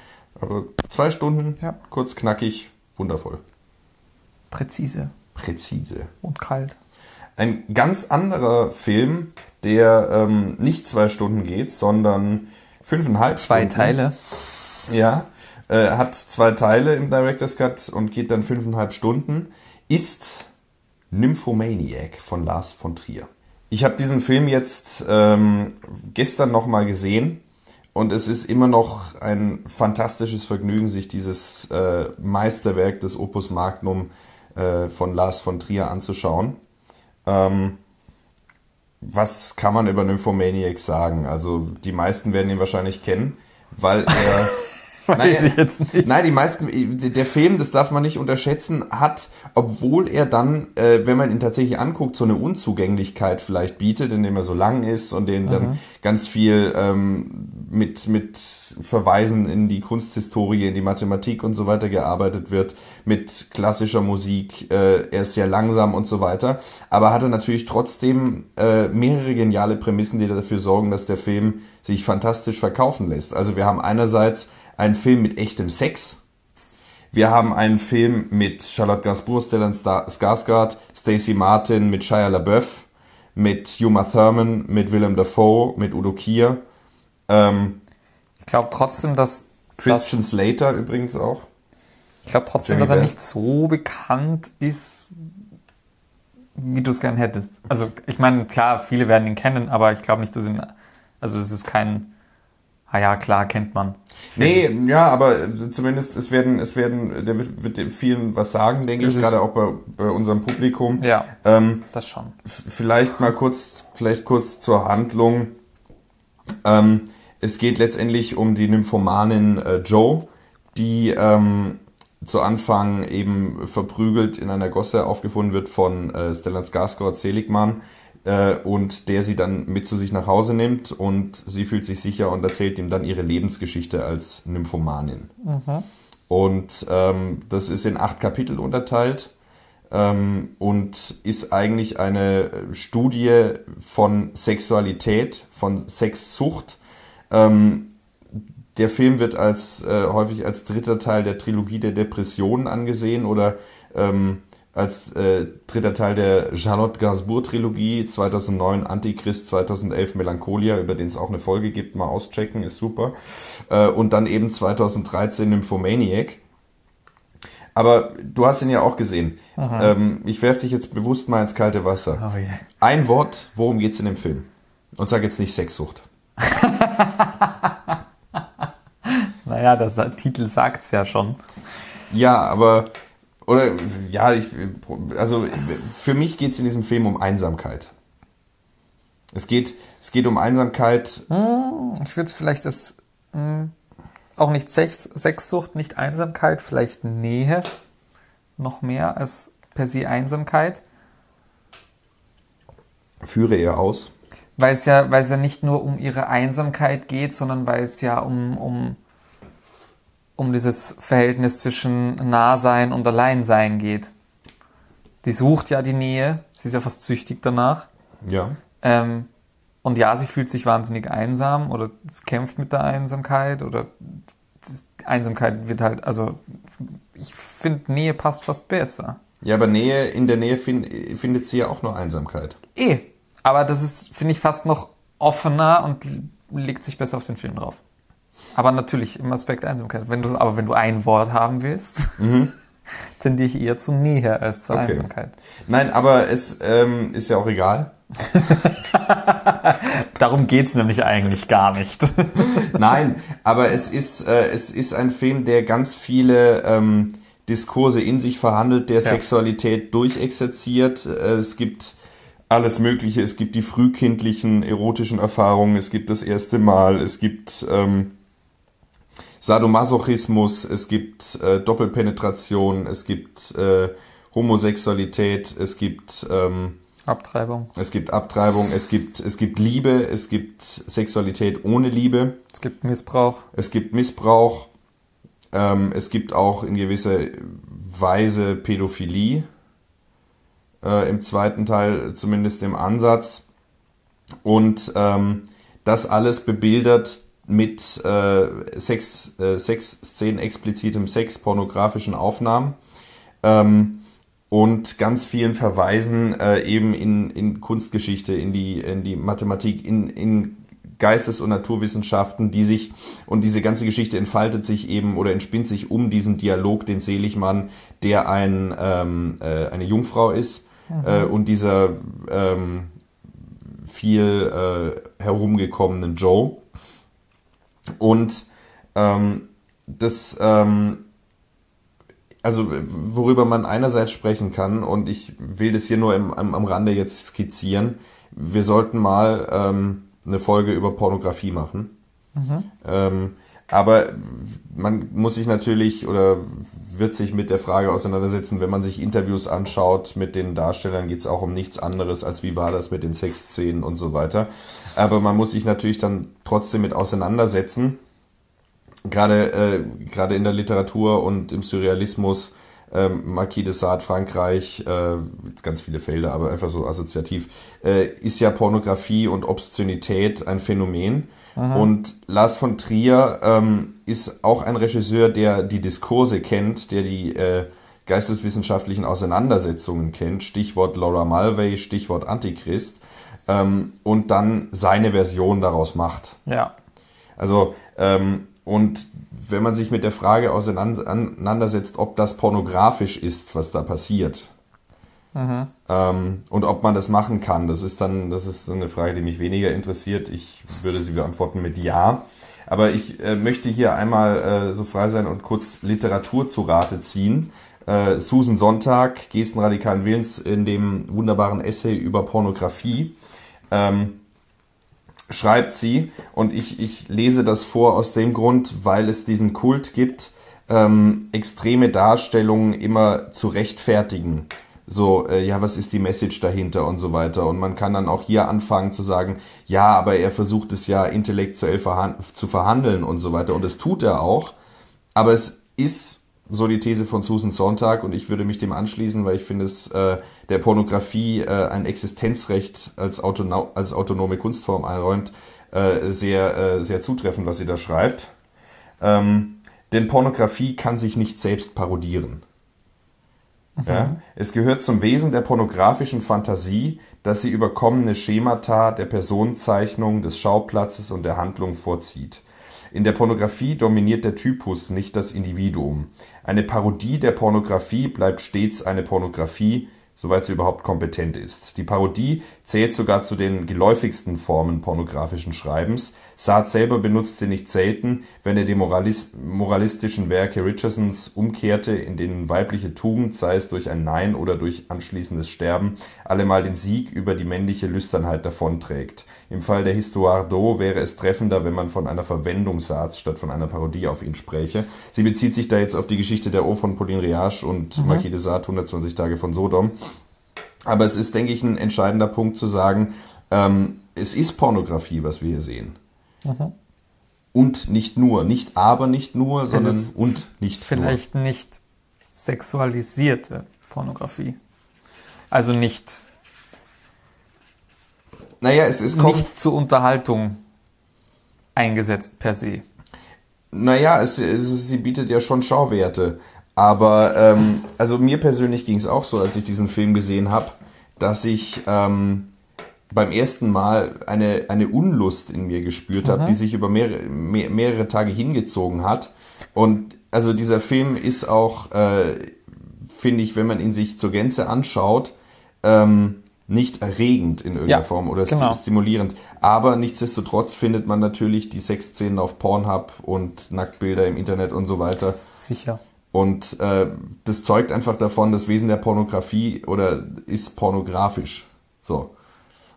Aber zwei Stunden, ja. kurz knackig, wundervoll. Präzise. Präzise. Und kalt. Ein ganz anderer Film, der ähm, nicht zwei Stunden geht, sondern fünfeinhalb Zwei Stunden. Teile. Ja, äh, hat zwei Teile im Director's Cut und geht dann fünfeinhalb Stunden. Ist Nymphomaniac von Lars von Trier. Ich habe diesen Film jetzt ähm, gestern nochmal gesehen und es ist immer noch ein fantastisches Vergnügen, sich dieses äh, Meisterwerk des Opus Magnum äh, von Lars von Trier anzuschauen. Ähm, was kann man über Nymphomaniac sagen? Also die meisten werden ihn wahrscheinlich kennen, weil er nicht. Nein, die meisten, der Film, das darf man nicht unterschätzen, hat, obwohl er dann, äh, wenn man ihn tatsächlich anguckt, so eine Unzugänglichkeit vielleicht bietet, indem er so lang ist und den dann ganz viel ähm, mit, mit Verweisen in die Kunsthistorie, in die Mathematik und so weiter gearbeitet wird, mit klassischer Musik, äh, er ist sehr langsam und so weiter, aber hatte natürlich trotzdem äh, mehrere geniale Prämissen, die dafür sorgen, dass der Film sich fantastisch verkaufen lässt. Also wir haben einerseits einen Film mit echtem Sex. Wir haben einen Film mit Charlotte Gainsbourg, Stellan Skarsgård, Stacey Martin, mit Shia LaBeouf, mit Uma Thurman, mit Willem Dafoe, mit Udo Kier. Ähm, ich glaube trotzdem, dass Christian dass, Slater übrigens auch. Ich glaube trotzdem, Jimmy dass er nicht so bekannt ist, wie du es gern hättest. Also ich meine, klar, viele werden ihn kennen, aber ich glaube nicht, dass ihn, also es ist kein Ah ja, klar, kennt man. Nee, ja, aber zumindest es werden, es werden, der wird, wird vielen was sagen, denke ich, gerade auch bei, bei unserem Publikum. Ja, ähm, das schon. Vielleicht mal kurz, vielleicht kurz zur Handlung. Ähm, es geht letztendlich um die Nymphomanin äh, Joe, die ähm, zu Anfang eben verprügelt in einer Gosse aufgefunden wird von äh, Stellan Skarsgård Seligmann äh, und der sie dann mit zu sich nach Hause nimmt und sie fühlt sich sicher und erzählt ihm dann ihre Lebensgeschichte als Nymphomanin. Mhm. Und ähm, das ist in acht Kapitel unterteilt ähm, und ist eigentlich eine Studie von Sexualität, von Sexsucht. Ähm, der Film wird als äh, häufig als dritter Teil der Trilogie der Depressionen angesehen oder ähm, als äh, dritter Teil der Charlotte Gainsbourg Trilogie, 2009 Antichrist, 2011 Melancholia, über den es auch eine Folge gibt, mal auschecken, ist super. Äh, und dann eben 2013 Nymphomaniac. Aber du hast ihn ja auch gesehen. Ähm, ich werfe dich jetzt bewusst mal ins kalte Wasser. Oh je. Ein Wort, worum geht's in dem Film? Und sag jetzt nicht Sexsucht. Naja, das, der Titel sagt's ja schon. Ja, aber oder ja, ich also für mich geht's in diesem Film um Einsamkeit. Es geht es geht um Einsamkeit. Ich würde es vielleicht das mh, auch nicht Sex, Sexsucht, nicht Einsamkeit, vielleicht Nähe noch mehr als per se Einsamkeit. Führe er aus. Weil es ja, weil es ja nicht nur um ihre Einsamkeit geht, sondern weil es ja um, um, um dieses Verhältnis zwischen Nahsein und Alleinsein geht. Die sucht ja die Nähe, sie ist ja fast süchtig danach. Ja. Ähm, und ja, sie fühlt sich wahnsinnig einsam oder kämpft mit der Einsamkeit oder Einsamkeit wird halt, also ich finde Nähe passt fast besser. Ja, aber Nähe in der Nähe find, findet sie ja auch nur Einsamkeit. Eh, aber das ist, finde ich, fast noch offener und legt sich besser auf den Film drauf. Aber natürlich im Aspekt Einsamkeit. Wenn du, aber wenn du ein Wort haben willst, tendiere ich eher zu Nähe als zur Mhm. Okay. Einsamkeit. Nein, aber es ähm, ist ja auch egal. Darum geht's nämlich eigentlich gar nicht. Nein, aber es ist, äh, es ist ein Film, der ganz viele ähm, Diskurse in sich verhandelt, der Sexualität durchexerziert. Äh, es gibt alles Mögliche. Es gibt die frühkindlichen erotischen Erfahrungen. Es gibt das erste Mal. Es gibt ähm, Sadomasochismus. Es gibt äh, Doppelpenetration. Es gibt äh, Homosexualität. Es gibt ähm, Abtreibung. es gibt Abtreibung. Es gibt es gibt Liebe. Es gibt Sexualität ohne Liebe. Es gibt Missbrauch. Es gibt Missbrauch. Ähm, es gibt auch in gewisser Weise Pädophilie. Äh, Im zweiten Teil zumindest im Ansatz. Und ähm, das alles bebildert mit äh, Sex, äh, Sexszenen, explizitem Sex, pornografischen Aufnahmen. Ähm, und ganz vielen Verweisen äh, eben in, in Kunstgeschichte, in die, in die Mathematik, in, in Geistes- und Naturwissenschaften, die sich, und diese ganze Geschichte entfaltet sich eben oder entspinnt sich um diesen Dialog, den Seligmann, der ein, ähm, äh, eine Jungfrau ist äh, und dieser ähm, viel äh, herumgekommenen Joe. Und ähm, das, ähm, also worüber man einerseits sprechen kann, und ich will das hier nur im, am, am Rande jetzt skizzieren, wir sollten mal ähm, eine Folge über Pornografie machen. Ähm, aber man muss sich natürlich oder wird sich mit der Frage auseinandersetzen, wenn man sich Interviews anschaut mit den Darstellern, geht es auch um nichts anderes, als wie war das mit den Sexszenen und so weiter. Aber man muss sich natürlich dann trotzdem mit auseinandersetzen, gerade äh, gerade in der Literatur und im Surrealismus, ähm, Marquis de Sade, Frankreich, äh, ganz viele Felder, aber einfach so assoziativ, äh, ist ja Pornografie und Obszönität ein Phänomen. Und Lars von Trier ähm, ist auch ein Regisseur, der die Diskurse kennt, der die äh, geisteswissenschaftlichen Auseinandersetzungen kennt, Stichwort Laura Mulvey, Stichwort Antichrist, ähm, und dann seine Version daraus macht. Ja. Also, ähm, und wenn man sich mit der Frage auseinandersetzt, ob das pornografisch ist, was da passiert, ähm, und ob man das machen kann, das ist dann, das ist eine Frage, die mich weniger interessiert. Ich würde sie beantworten mit Ja. Aber ich äh, möchte hier einmal äh, so frei sein und kurz Literatur zu Rate ziehen. Äh, Susan Sonntag, Gesten radikalen Willens, in dem wunderbaren Essay über Pornografie. Ähm, schreibt sie, und ich, ich lese das vor aus dem Grund, weil es diesen Kult gibt, ähm, extreme Darstellungen immer zu rechtfertigen. So, äh, ja, was ist die Message dahinter und so weiter. Und man kann dann auch hier anfangen zu sagen, ja, aber er versucht es ja intellektuell verhan zu verhandeln und so weiter. Und das tut er auch. Aber es ist so die These von Susan Sontag und ich würde mich dem anschließen, weil ich finde es äh, der Pornografie äh, ein Existenzrecht als, autono als autonome Kunstform einräumt, äh, sehr, äh, sehr zutreffend, was sie da schreibt. Ähm, denn Pornografie kann sich nicht selbst parodieren. Ja? Es gehört zum Wesen der pornografischen Fantasie, dass sie überkommene Schemata der Personenzeichnung, des Schauplatzes und der Handlung vorzieht. In der Pornografie dominiert der Typus, nicht das Individuum. Eine Parodie der Pornografie bleibt stets eine Pornografie, soweit sie überhaupt kompetent ist. Die Parodie zählt sogar zu den geläufigsten Formen pornografischen Schreibens. Saad selber benutzt sie nicht selten, wenn er die Moralis moralistischen Werke Richardsons umkehrte, in denen weibliche Tugend, sei es durch ein Nein oder durch anschließendes Sterben, allemal den Sieg über die männliche Lüsternheit davonträgt. Im Fall der Histoire d'eau wäre es treffender, wenn man von einer Verwendung Saads statt von einer Parodie auf ihn spräche. Sie bezieht sich da jetzt auf die Geschichte der O von Pauline Riage und mhm. Marquis de Sade, 120 Tage von Sodom. Aber es ist, denke ich, ein entscheidender Punkt zu sagen, ähm, es ist Pornografie, was wir hier sehen. Mhm. Und nicht nur, nicht aber nicht nur, sondern und nicht vielleicht nur. nicht sexualisierte Pornografie. Also nicht. Naja, es ist nicht zur Unterhaltung eingesetzt per se. Naja, es, es, sie bietet ja schon Schauwerte. Aber ähm, also mir persönlich ging es auch so, als ich diesen Film gesehen habe, dass ich ähm, beim ersten Mal eine, eine Unlust in mir gespürt habe, die sich über mehrere, mehr, mehrere Tage hingezogen hat. Und also dieser Film ist auch, äh, finde ich, wenn man ihn sich zur Gänze anschaut, ähm, nicht erregend in irgendeiner ja, Form oder genau. stimulierend. Aber nichtsdestotrotz findet man natürlich die Sexszenen auf Pornhub und Nacktbilder im Internet und so weiter. Sicher. Und äh, das zeugt einfach davon, das Wesen der Pornografie oder ist pornografisch. So.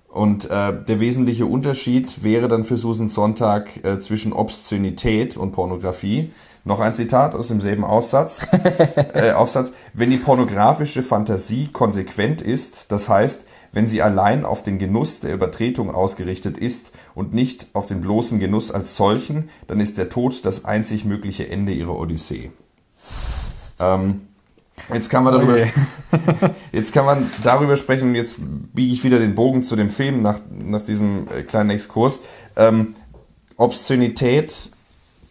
Und äh, der wesentliche Unterschied wäre dann für Susan Sonntag äh, zwischen Obszönität und Pornografie. Noch ein Zitat aus demselben Aussatz. äh, Aufsatz. Wenn die pornografische Fantasie konsequent ist, das heißt, wenn sie allein auf den Genuss der Übertretung ausgerichtet ist und nicht auf den bloßen Genuss als solchen, dann ist der Tod das einzig mögliche Ende ihrer Odyssee. Ähm, jetzt kann man darüber, oh jetzt kann man darüber sprechen. Jetzt biege ich wieder den Bogen zu dem Film nach, nach diesem äh, kleinen Exkurs. Ähm, Obszönität,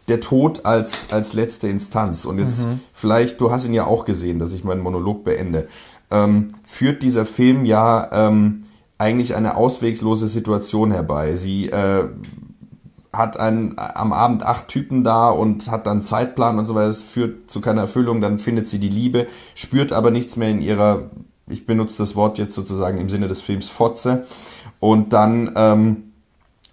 der Tod als, als letzte Instanz. Und jetzt mhm. vielleicht, du hast ihn ja auch gesehen, dass ich meinen Monolog beende. Ähm, führt dieser Film ja ähm, eigentlich eine ausweglose Situation herbei. Sie äh, hat einen, am Abend acht Typen da und hat dann Zeitplan und so weiter. Es führt zu keiner Erfüllung. Dann findet sie die Liebe, spürt aber nichts mehr in ihrer, ich benutze das Wort jetzt sozusagen im Sinne des Films Fotze. Und dann ähm,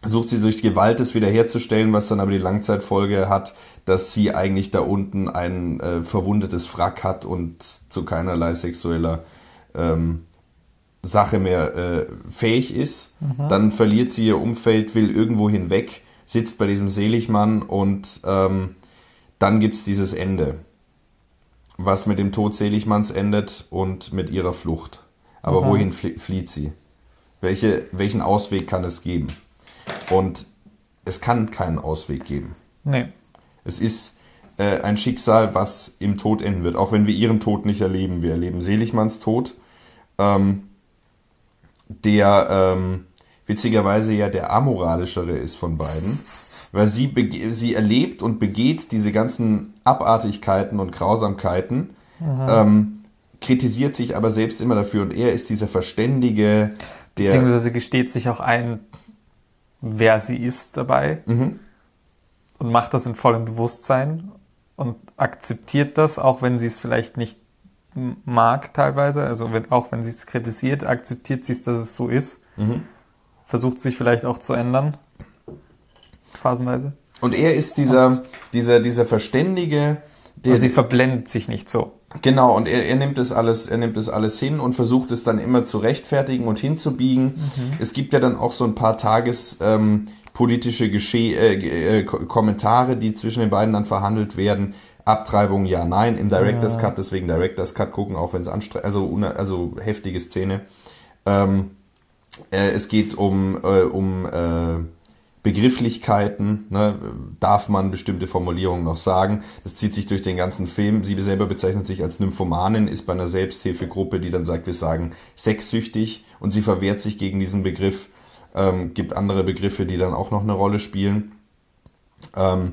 sucht sie durch Gewalt es wiederherzustellen, was dann aber die Langzeitfolge hat, dass sie eigentlich da unten ein äh, verwundetes Wrack hat und zu keinerlei sexueller ähm, Sache mehr äh, fähig ist. Mhm. Dann verliert sie ihr Umfeld, will irgendwo hinweg sitzt bei diesem Seligmann und ähm, dann gibt es dieses Ende, was mit dem Tod Seligmanns endet und mit ihrer Flucht. Aber mhm. wohin flieht sie? Welche, welchen Ausweg kann es geben? Und es kann keinen Ausweg geben. Nee. Es ist äh, ein Schicksal, was im Tod enden wird, auch wenn wir ihren Tod nicht erleben. Wir erleben Seligmanns Tod, ähm, der ähm, witzigerweise ja der amoralischere ist von beiden, weil sie, sie erlebt und begeht diese ganzen Abartigkeiten und Grausamkeiten, ähm, kritisiert sich aber selbst immer dafür und er ist dieser Verständige, der. Beziehungsweise gesteht sich auch ein, wer sie ist dabei mhm. und macht das in vollem Bewusstsein und akzeptiert das, auch wenn sie es vielleicht nicht mag teilweise, also wenn, auch wenn sie es kritisiert, akzeptiert sie es, dass es so ist. Mhm versucht sich vielleicht auch zu ändern. Phasenweise. Und er ist dieser, dieser, dieser Verständige, der. Also sie verblendet sich nicht so. Genau, und er, er nimmt das alles, er nimmt das alles hin und versucht es dann immer zu rechtfertigen und hinzubiegen. Mhm. Es gibt ja dann auch so ein paar tagespolitische ähm, Gesche äh, äh, Kommentare, die zwischen den beiden dann verhandelt werden. Abtreibung, ja, nein, im Director's ja. Cut, deswegen Director's Cut gucken, auch wenn es anstrengend, also, also heftige Szene. Ähm, äh, es geht um, äh, um äh, Begrifflichkeiten, ne? darf man bestimmte Formulierungen noch sagen. Das zieht sich durch den ganzen Film. Sie selber bezeichnet sich als Nymphomanin, ist bei einer Selbsthilfegruppe, die dann sagt, wir sagen sexsüchtig und sie verwehrt sich gegen diesen Begriff. Ähm, gibt andere Begriffe, die dann auch noch eine Rolle spielen. Ähm,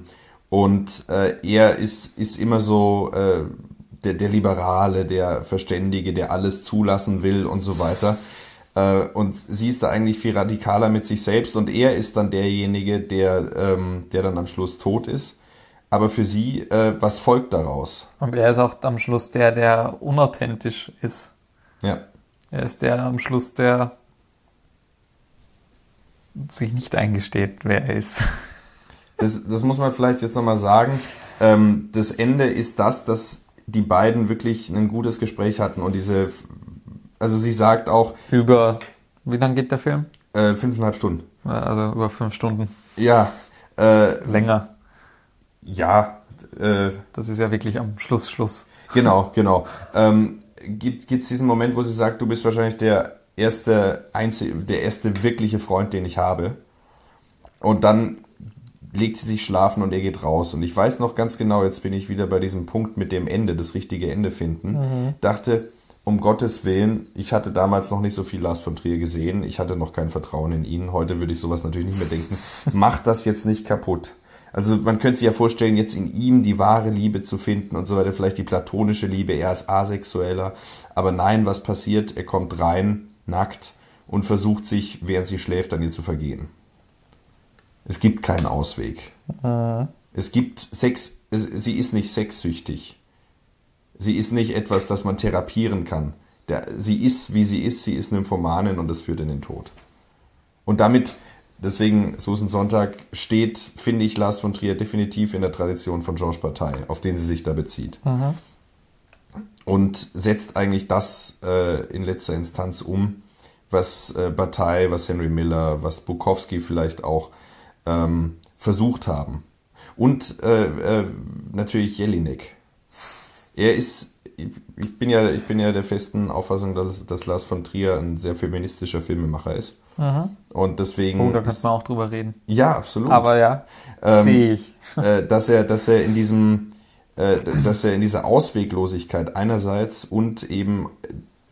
und äh, er ist, ist immer so äh, der, der Liberale, der Verständige, der alles zulassen will und so weiter. Äh, und sie ist da eigentlich viel radikaler mit sich selbst und er ist dann derjenige, der, ähm, der dann am Schluss tot ist. Aber für sie, äh, was folgt daraus? Und er ist auch am Schluss der, der unauthentisch ist. Ja. Er ist der am Schluss, der sich nicht eingesteht, wer er ist. Das, das muss man vielleicht jetzt nochmal sagen. Ähm, das Ende ist das, dass die beiden wirklich ein gutes Gespräch hatten und diese, also sie sagt auch, Über, wie lang geht der Film? äh, fünfeinhalb Stunden. Also über fünf Stunden. Ja, äh, Länger. ja, äh, Das ist ja wirklich am Schluss Schluss. genau, genau. Ähm, gibt es diesen Moment, wo sie sagt, du bist wahrscheinlich der erste, einzige, der erste wirkliche Freund, den ich habe. Und dann legt sie sich schlafen und er geht raus. Und ich weiß noch ganz genau, jetzt bin ich wieder bei diesem Punkt mit dem Ende, das richtige Ende finden. Dachte, um Gottes Willen, ich hatte damals noch nicht so viel Lars von Trier gesehen. Ich hatte noch kein Vertrauen in ihn. Heute würde ich sowas natürlich nicht mehr denken. Mach das jetzt nicht kaputt. Also man könnte sich ja vorstellen, jetzt in ihm die wahre Liebe zu finden und so weiter, vielleicht die platonische Liebe, er ist asexueller. Aber nein, was passiert? Er kommt rein, nackt und versucht sich, während sie schläft, an ihr zu vergehen. Es gibt keinen Ausweg. Es gibt Sex, es, sie ist nicht sexsüchtig. Sie ist nicht etwas, das man therapieren kann. Der, sie ist, wie sie ist, sie ist Nymphomanin und das führt in den Tod. Und damit, deswegen Susan Sonntag steht, finde ich, Lars von Trier definitiv in der Tradition von Georges Bataille, auf den sie sich da bezieht. Und setzt eigentlich das äh, in letzter Instanz um, was äh, Bataille, was Henry Miller, was Bukowski vielleicht auch ähm, versucht haben. Und äh, äh, natürlich Jelinek. Er ist, ich bin ja, ich bin ja der festen Auffassung, dass, dass Lars von Trier ein sehr feministischer Filmemacher ist. Und deswegen. Oh, da könnte man auch drüber reden. ja, absolut. Aber ja, Ähm, sehe ich. äh, dass er, dass er in diesem, äh, dass er in dieser Ausweglosigkeit einerseits und eben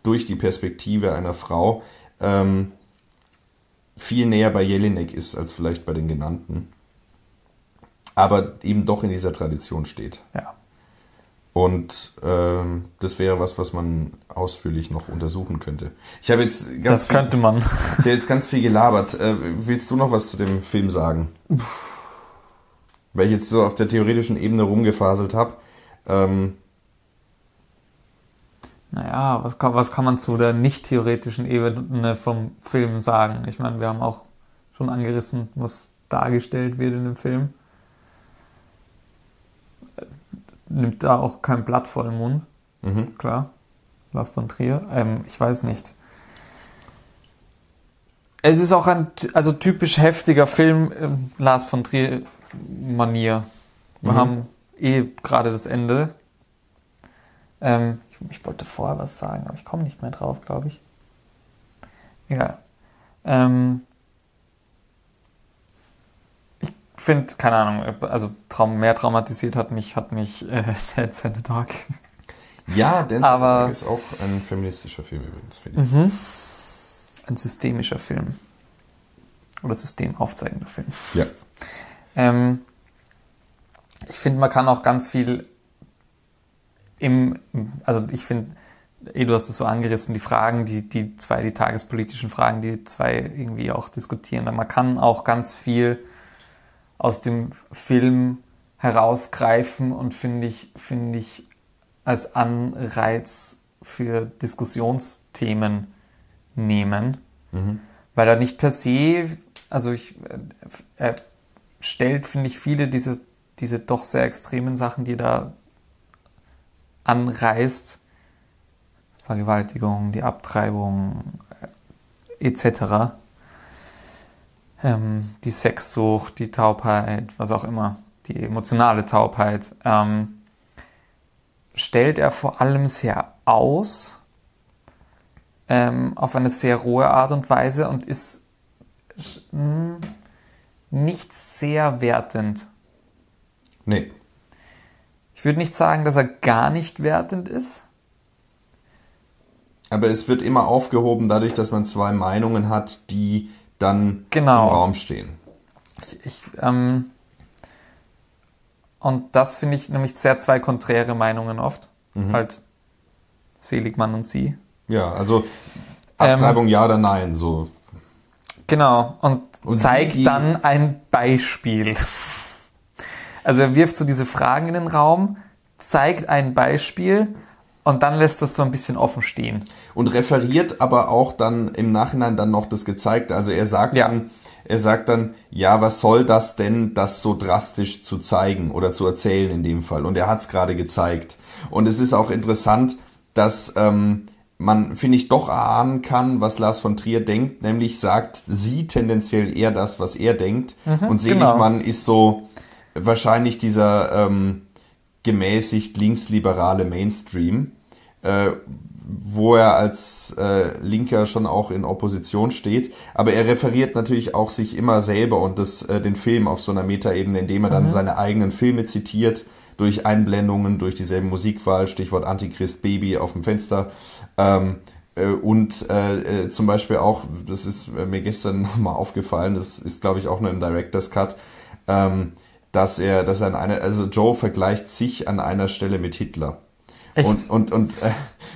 durch die Perspektive einer Frau ähm, viel näher bei Jelinek ist als vielleicht bei den genannten, aber eben doch in dieser Tradition steht. Ja. Und ähm, das wäre was, was man ausführlich noch untersuchen könnte. Ich habe jetzt ganz Das viel- könnte man. habe jetzt ganz viel gelabert. Äh, willst du noch was zu dem Film sagen? Weil ich jetzt so auf der theoretischen Ebene rumgefaselt habe. Ähm, Naja, was kann, was kann man zu der nicht theoretischen Ebene vom Film sagen? Ich meine, wir haben auch schon angerissen, was dargestellt wird in dem Film. Nimmt da auch kein Blatt vor den Mund, mhm. klar. Lars von Trier. Ähm, ich weiß nicht. Es ist auch ein also typisch heftiger Film, ähm, Lars von Trier-Manier. Wir Mhm. haben eh gerade das Ende. Ähm, ich, ich wollte vorher was sagen, aber ich komme nicht mehr drauf, glaube ich. Egal. Ähm, ich finde, keine Ahnung, also Traum, mehr traumatisiert hat mich, hat mich äh, Dance in the Dark. Ja, Dance Aber- ist auch ein feministischer Film übrigens, finde ich. Ein systemischer Film. Oder systemaufzeigender Film. Ja. Ähm, ich finde, man kann auch ganz viel im, also ich finde, eh, du hast es so angerissen, die Fragen, die, die zwei, die tagespolitischen Fragen, die zwei irgendwie auch diskutieren. Man kann auch ganz viel aus dem Film herausgreifen und finde ich, finde ich als Anreiz für Diskussionsthemen nehmen, weil er nicht per se, also ich, äh, er stellt, finde ich, viele diese, diese doch sehr extremen Sachen, die er da anreißt, Vergewaltigung, die Abtreibung äh, etc., ähm, die Sexsucht, die Taubheit, was auch immer, die emotionale Taubheit, ähm, stellt er vor allem sehr aus, ähm, auf eine sehr rohe Art und Weise und ist mh, nicht sehr wertend. Nee. Ich würde nicht sagen, dass er gar nicht wertend ist. Aber es wird immer aufgehoben dadurch, dass man zwei Meinungen hat, die dann Genau. im Raum stehen. Ich, ich, ähm, und das finde ich nämlich sehr zwei konträre Meinungen oft. Halt Seligmann und sie. Ja, also Ähm, Abtreibung ja oder nein, so. Genau, und, Und zeigt die- dann ein Beispiel. Also er wirft so diese Fragen in den Raum, zeigt ein Beispiel und dann lässt das so ein bisschen offen stehen. Und referiert aber auch dann im Nachhinein dann noch das Gezeigte. Also er sagt Ja. dann, er sagt dann, ja, was soll das denn, das so drastisch zu zeigen oder zu erzählen in dem Fall? Und er hat es gerade gezeigt. Und es ist auch interessant, dass ähm, man, finde ich, doch erahnen kann, was Lars von Trier denkt, nämlich sagt sie tendenziell eher das, was er denkt. und Seligmann ist so wahrscheinlich dieser ähm, gemäßigt linksliberale Mainstream, äh, wo er als äh, Linker schon auch in Opposition steht. Aber er referiert natürlich auch sich immer selber und das, äh, den Film auf so einer Metaebene, indem er dann seine eigenen Filme zitiert, durch Einblendungen, durch dieselbe Musikwahl, Stichwort Antichrist Baby auf dem Fenster. Ähm, äh, und äh, äh, zum Beispiel auch, das ist mir gestern nochmal aufgefallen, das ist glaube ich auch nur im Director's Cut, ähm, dass er, dass er an einer, also Joe vergleicht sich an einer Stelle mit Hitler. Echt? Und, und, und, äh,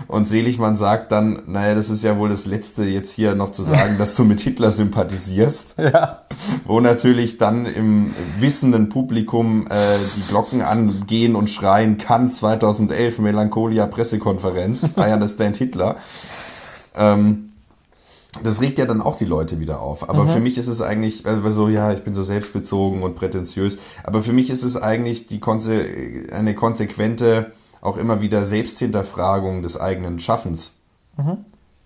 und Seligmann sagt dann, naja, das ist ja wohl das Letzte jetzt hier noch zu sagen, dass du mit Hitler sympathisierst. Ja. Wo natürlich dann im wissenden Publikum äh, die Glocken angehen und schreien, kann 2011 Melancholia Pressekonferenz, I understand Hitler. Ähm, das regt ja dann auch die Leute wieder auf. Aber für mich ist es eigentlich, also so, ja, ich bin so selbstbezogen und prätentiös. Aber für mich ist es eigentlich die Konse eine konsequente, auch immer wieder Selbsthinterfragung des eigenen Schaffens.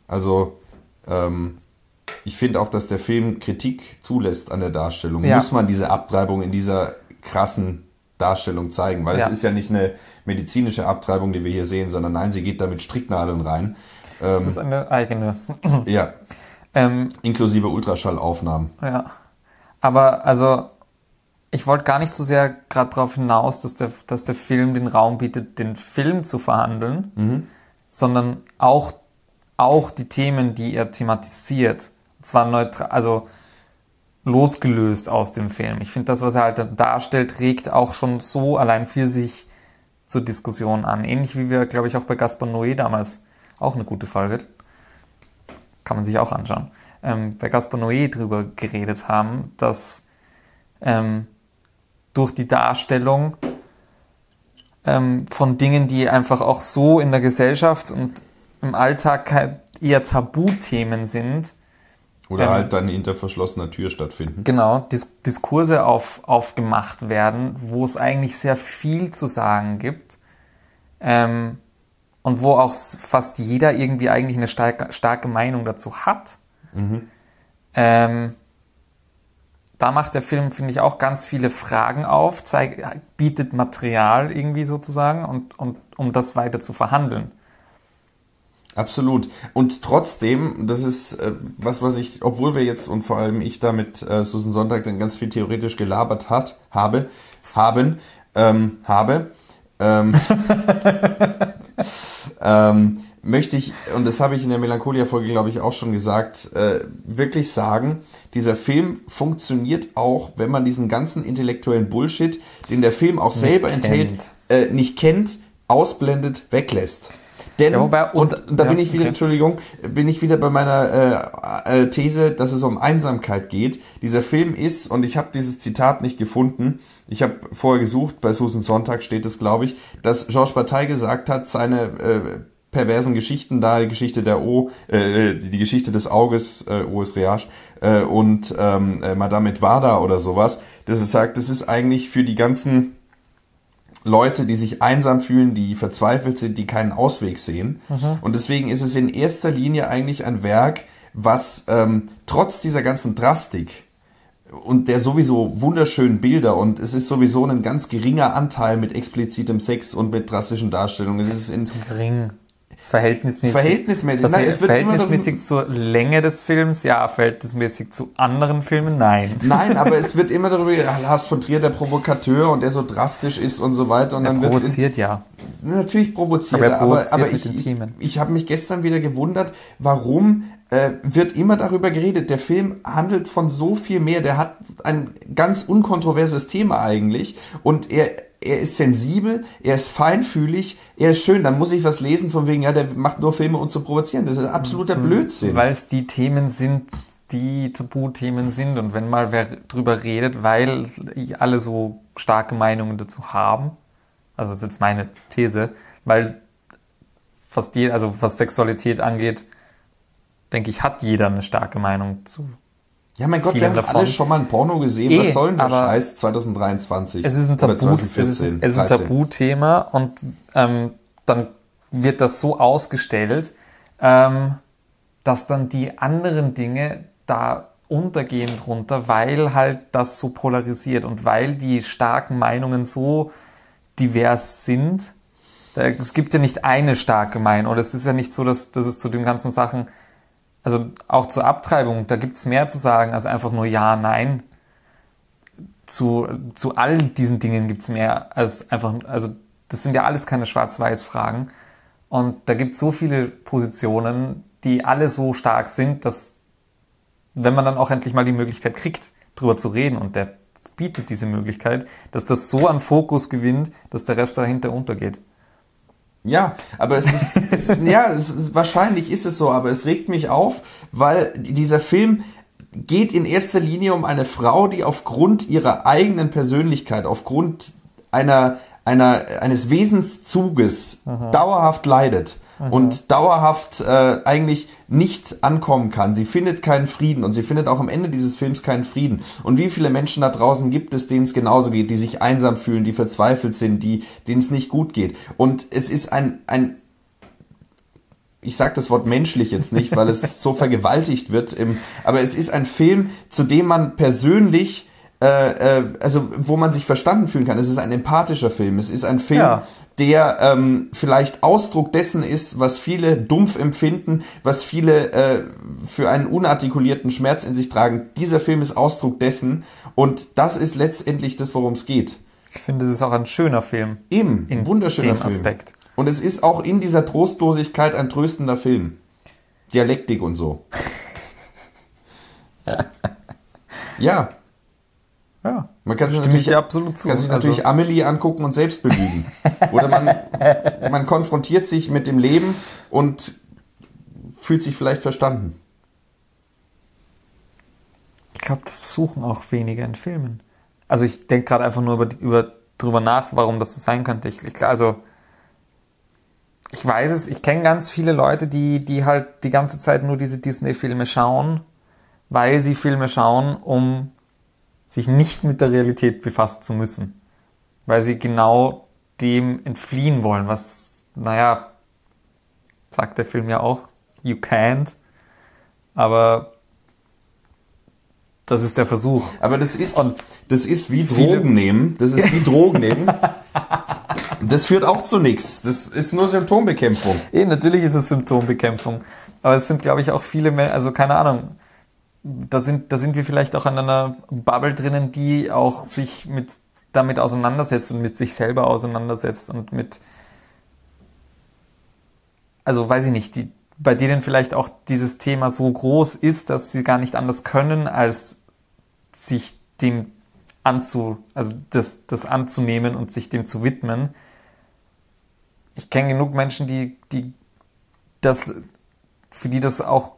Also, ähm, ich finde auch, dass der Film Kritik zulässt an der Darstellung. Ja. Muss man diese Abtreibung in dieser krassen Darstellung zeigen, weil Ja. es ist ja nicht eine medizinische Abtreibung, die wir hier sehen, sondern nein, sie geht da mit Stricknadeln rein. Das ist eine eigene. Ja, ähm, inklusive Ultraschallaufnahmen. ja. Aber also, ich wollte gar nicht so sehr gerade darauf hinaus, dass der, dass der Film den Raum bietet, den Film zu verhandeln, sondern auch, auch die Themen, die er thematisiert. Und zwar neutral, also losgelöst aus dem Film. Ich finde, das, was er halt darstellt, regt auch schon so allein für sich zur Diskussion an. Ähnlich wie wir, glaube ich, auch bei Gaspar Noé damals, auch eine gute Folge, kann man sich auch anschauen, ähm, bei Gaspar Noé drüber geredet haben, dass ähm, durch die Darstellung ähm, von Dingen, die einfach auch so in der Gesellschaft und im Alltag halt eher Tabuthemen sind, Oder Ähm, halt dann hinter verschlossener Tür stattfinden. genau, Dis Diskurse auf, aufgemacht werden, wo es eigentlich sehr viel zu sagen gibt ähm, und wo auch fast jeder irgendwie eigentlich eine starke, starke Meinung dazu hat. Ähm, da macht der Film, finde ich, auch ganz viele Fragen auf, zeigt, bietet Material irgendwie sozusagen und, und um das weiter zu verhandeln. Absolut. Und trotzdem, das ist äh, was, was ich, obwohl wir jetzt und vor allem ich da mit äh, Susan Sonntag dann ganz viel theoretisch gelabert hat, habe, haben, ähm, habe, ähm, ähm, möchte ich, und das habe ich in der Melancholia-Folge, glaube ich, auch schon gesagt, äh, wirklich sagen, dieser Film funktioniert auch, wenn man diesen ganzen intellektuellen Bullshit, den der Film auch selber kennt. enthält, äh, nicht kennt, ausblendet, weglässt. Denn, Ja, wobei- und, und- und da ja, bin ich wieder, okay. Entschuldigung, bin ich wieder bei meiner äh, äh, These, dass es um Einsamkeit geht. Dieser Film ist, und ich habe dieses Zitat nicht gefunden, ich habe vorher gesucht, bei Susan Sonntag steht es, glaube ich, dass Georges Bataille gesagt hat, seine äh, perversen Geschichten da, die Geschichte der O, äh, die Geschichte des Auges, äh, O ist Reage, äh, und ähm, äh, Madame Edwarda oder sowas, dass es sagt, das ist eigentlich für die ganzen Leute, die sich einsam fühlen, die verzweifelt sind, die keinen Ausweg sehen. Und deswegen ist es in erster Linie eigentlich ein Werk, was ähm, trotz dieser ganzen Drastik und der sowieso wunderschönen Bilder und es ist sowieso ein ganz geringer Anteil mit explizitem Sex und mit drastischen Darstellungen. Es ist in, Gering. Verhältnismäßig. Verhältnismäßig. Nein, es wird immer verhältnismäßig zur Länge des Films, ja. Verhältnismäßig zu anderen Filmen, nein. Nein, aber es wird immer darüber, Lars von Trier, der Provokateur und der so drastisch ist und so weiter. Und Er dann wird provoziert ja. Natürlich provoziert Aber er er, aber, provoziert aber mit ich, den ich, Themen. ich habe mich gestern wieder gewundert, warum wird immer darüber geredet. Der Film handelt von so viel mehr. Der hat ein ganz unkontroverses Thema eigentlich und er er ist sensibel, er ist feinfühlig, er ist schön. Dann muss ich was lesen von wegen, ja, der macht nur Filme, um zu provozieren. Das ist absoluter Blödsinn. Weil es die Themen sind, die Tabuthemen sind und wenn mal wer drüber redet, weil alle so starke Meinungen dazu haben, also das ist jetzt meine These, weil fast jeder, also was Sexualität angeht, denke ich, hat jeder eine starke Meinung zu. Ja, mein Gott, wir haben davon. alle schon mal ein Porno gesehen. Eh, Was soll denn der Scheiß 2023? Es ist ein Tabu, es ist, 2014, es ist ein 13. Tabuthema und ähm, dann wird das so ausgestellt, ähm, dass dann die anderen Dinge da untergehen drunter, weil halt das so polarisiert und weil die starken Meinungen so divers sind. Da, es gibt ja nicht eine starke Meinung oder es ist ja nicht so, dass, dass es zu den ganzen Sachen, also auch zur Abtreibung, da gibt es mehr zu sagen als einfach nur Ja, Nein zu, zu all diesen Dingen gibt's mehr als einfach, also das sind ja alles keine Schwarz-Weiß-Fragen. Und da gibt so viele Positionen, die alle so stark sind, dass wenn man dann auch endlich mal die Möglichkeit kriegt, drüber zu reden und der bietet diese Möglichkeit, dass das so an Fokus gewinnt, dass der Rest dahinter untergeht. Ja, aber es ist, es, ja, es ist, wahrscheinlich ist es so, aber es regt mich auf, weil dieser Film geht in erster Linie um eine Frau, die aufgrund ihrer eigenen Persönlichkeit, aufgrund einer, einer, eines Wesenszuges dauerhaft leidet und dauerhaft äh, eigentlich nicht ankommen kann. Sie findet keinen Frieden und sie findet auch am Ende dieses Films keinen Frieden. Und wie viele Menschen da draußen gibt es, denen es genauso geht, die sich einsam fühlen, die verzweifelt sind, die, denen es nicht gut geht. Und es ist ein, ein ich sage das Wort menschlich jetzt nicht, weil es so vergewaltigt wird, im, aber es ist ein Film, zu dem man persönlich, äh, äh, also wo man sich verstanden fühlen kann. Es ist ein empathischer Film. Es ist ein Film, Ja. Der ähm, vielleicht Ausdruck dessen ist, was viele dumpf empfinden, was viele äh, für einen unartikulierten Schmerz in sich tragen. Dieser Film ist Ausdruck dessen und das ist letztendlich das, worum es geht. Ich finde, es ist auch ein schöner Film. Eben, In ein wunderschöner Film. Aspekt. Und es ist auch in dieser Trostlosigkeit ein tröstender Film. Dialektik und so. ja, Ja. man kann sich natürlich, absolut zu. kann sich Also- natürlich Amelie angucken und selbst belügen. Oder man, man konfrontiert sich mit dem Leben und fühlt sich vielleicht verstanden. Ich glaube, das suchen auch wenige in Filmen. Also ich denke gerade einfach nur über, über drüber nach, warum das so sein könnte. Ich, ich, also ich weiß es, ich kenne ganz viele Leute, die, die halt die ganze Zeit nur diese Disney-Filme schauen, weil sie Filme schauen, um sich nicht mit der Realität befassen zu müssen. Weil sie genau dem entfliehen wollen, was, naja, sagt der Film ja auch, you can't. Aber das ist der Versuch. Aber das ist, Und das ist wie Drogen nehmen. Das ist wie Drogen nehmen. Das führt auch zu nichts. Das ist nur Symptombekämpfung. Eh, natürlich ist es Symptombekämpfung. Aber es sind, glaube ich, auch viele, Men- also keine Ahnung, da sind, da sind wir vielleicht auch in einer Bubble drinnen, die auch sich mit, damit auseinandersetzt und mit sich selber auseinandersetzt und mit, also weiß ich nicht, die, bei denen vielleicht auch dieses Thema so groß ist, dass sie gar nicht anders können, als sich dem anzu, also das, das anzunehmen und sich dem zu widmen. Ich kenne genug Menschen, die, die das, für die das auch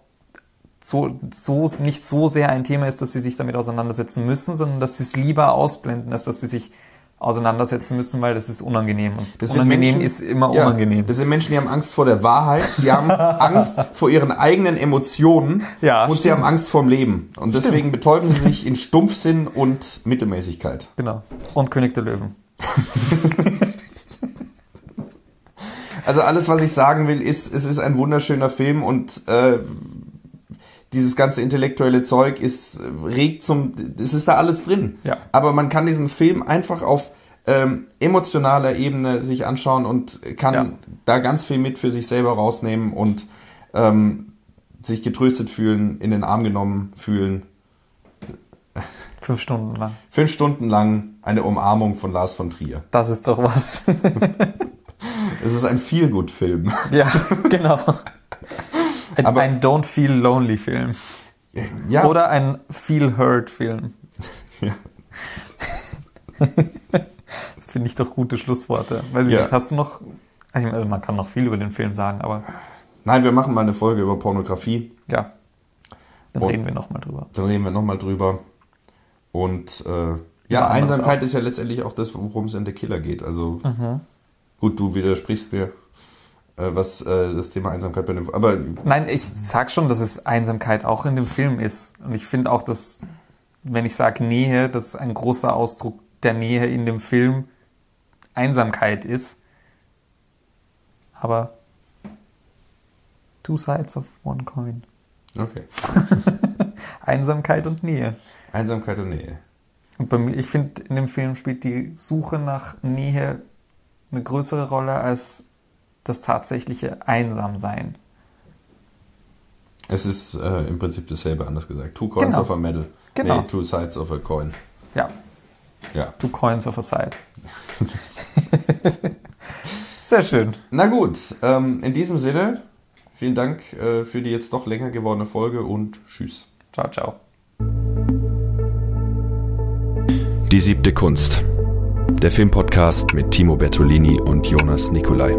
so, so nicht so sehr ein Thema ist, dass sie sich damit auseinandersetzen müssen, sondern dass sie es lieber ausblenden, als dass sie sich auseinandersetzen müssen, weil das ist unangenehm. Und Das sind unangenehm Menschen- ist immer Ja, unangenehm. Das sind Menschen, die haben Angst vor der Wahrheit, die haben Angst vor ihren eigenen Emotionen Ja, und sie stimmt. haben Angst vorm Leben. Und deswegen Stimmt. betäuben sie sich in Stumpfsinn und Mittelmäßigkeit. Genau. Und König der Löwen. Also alles, was ich sagen will, ist, es ist ein wunderschöner Film und äh, dieses ganze intellektuelle Zeug ist regt zum, es ist da alles drin. Ja. Aber man kann diesen Film einfach auf ähm, emotionaler Ebene sich anschauen und kann Ja. da ganz viel mit für sich selber rausnehmen und ähm, sich getröstet fühlen, in den Arm genommen fühlen. Fünf Stunden lang. Fünf Stunden lang eine Umarmung von Lars von Trier. Das ist doch was. Es ist ein Feelgood-Film. ja, genau. Ein, Aber- ein Don't Feel Lonely Film. Ja, Oder ein Feel Hurt Film. Ja. Das finde ich doch gute Schlussworte. Weiß ich Ja. nicht, hast du noch. Also man kann noch viel über den Film sagen, aber Nein, wir machen mal eine Folge über Pornografie. ja. Dann Und- reden wir nochmal drüber. Dann reden wir nochmal drüber. Und äh, ja, Einsamkeit ist ja letztendlich auch das, worum es in The Killer geht. Also Mhm. gut, du widersprichst mir, äh, was äh, das Thema Einsamkeit bei dem. Aber Nein, ich sag schon, dass es Einsamkeit auch in dem Film ist. Und ich finde auch, dass, wenn ich sage Nähe, dass ein großer Ausdruck der Nähe in dem Film Einsamkeit ist. Aber two sides of one coin. okay. Einsamkeit und Nähe. Einsamkeit und Nähe. Und bei mir, ich finde, in dem Film spielt die Suche nach Nähe eine größere Rolle als das tatsächliche Einsamsein. Es ist äh, im Prinzip dasselbe, anders gesagt. Two coins Genau. of a medal. Genau. Nee, two sides of a coin. Ja, Ja. two coins of a side. Sehr schön. Na gut, ähm, in diesem Sinne, vielen Dank äh, für die jetzt doch länger gewordene Folge und tschüss. Ciao, ciao. Die siebte Kunst. Der Filmpodcast mit Timo Bertolini und Jonas Nicolai.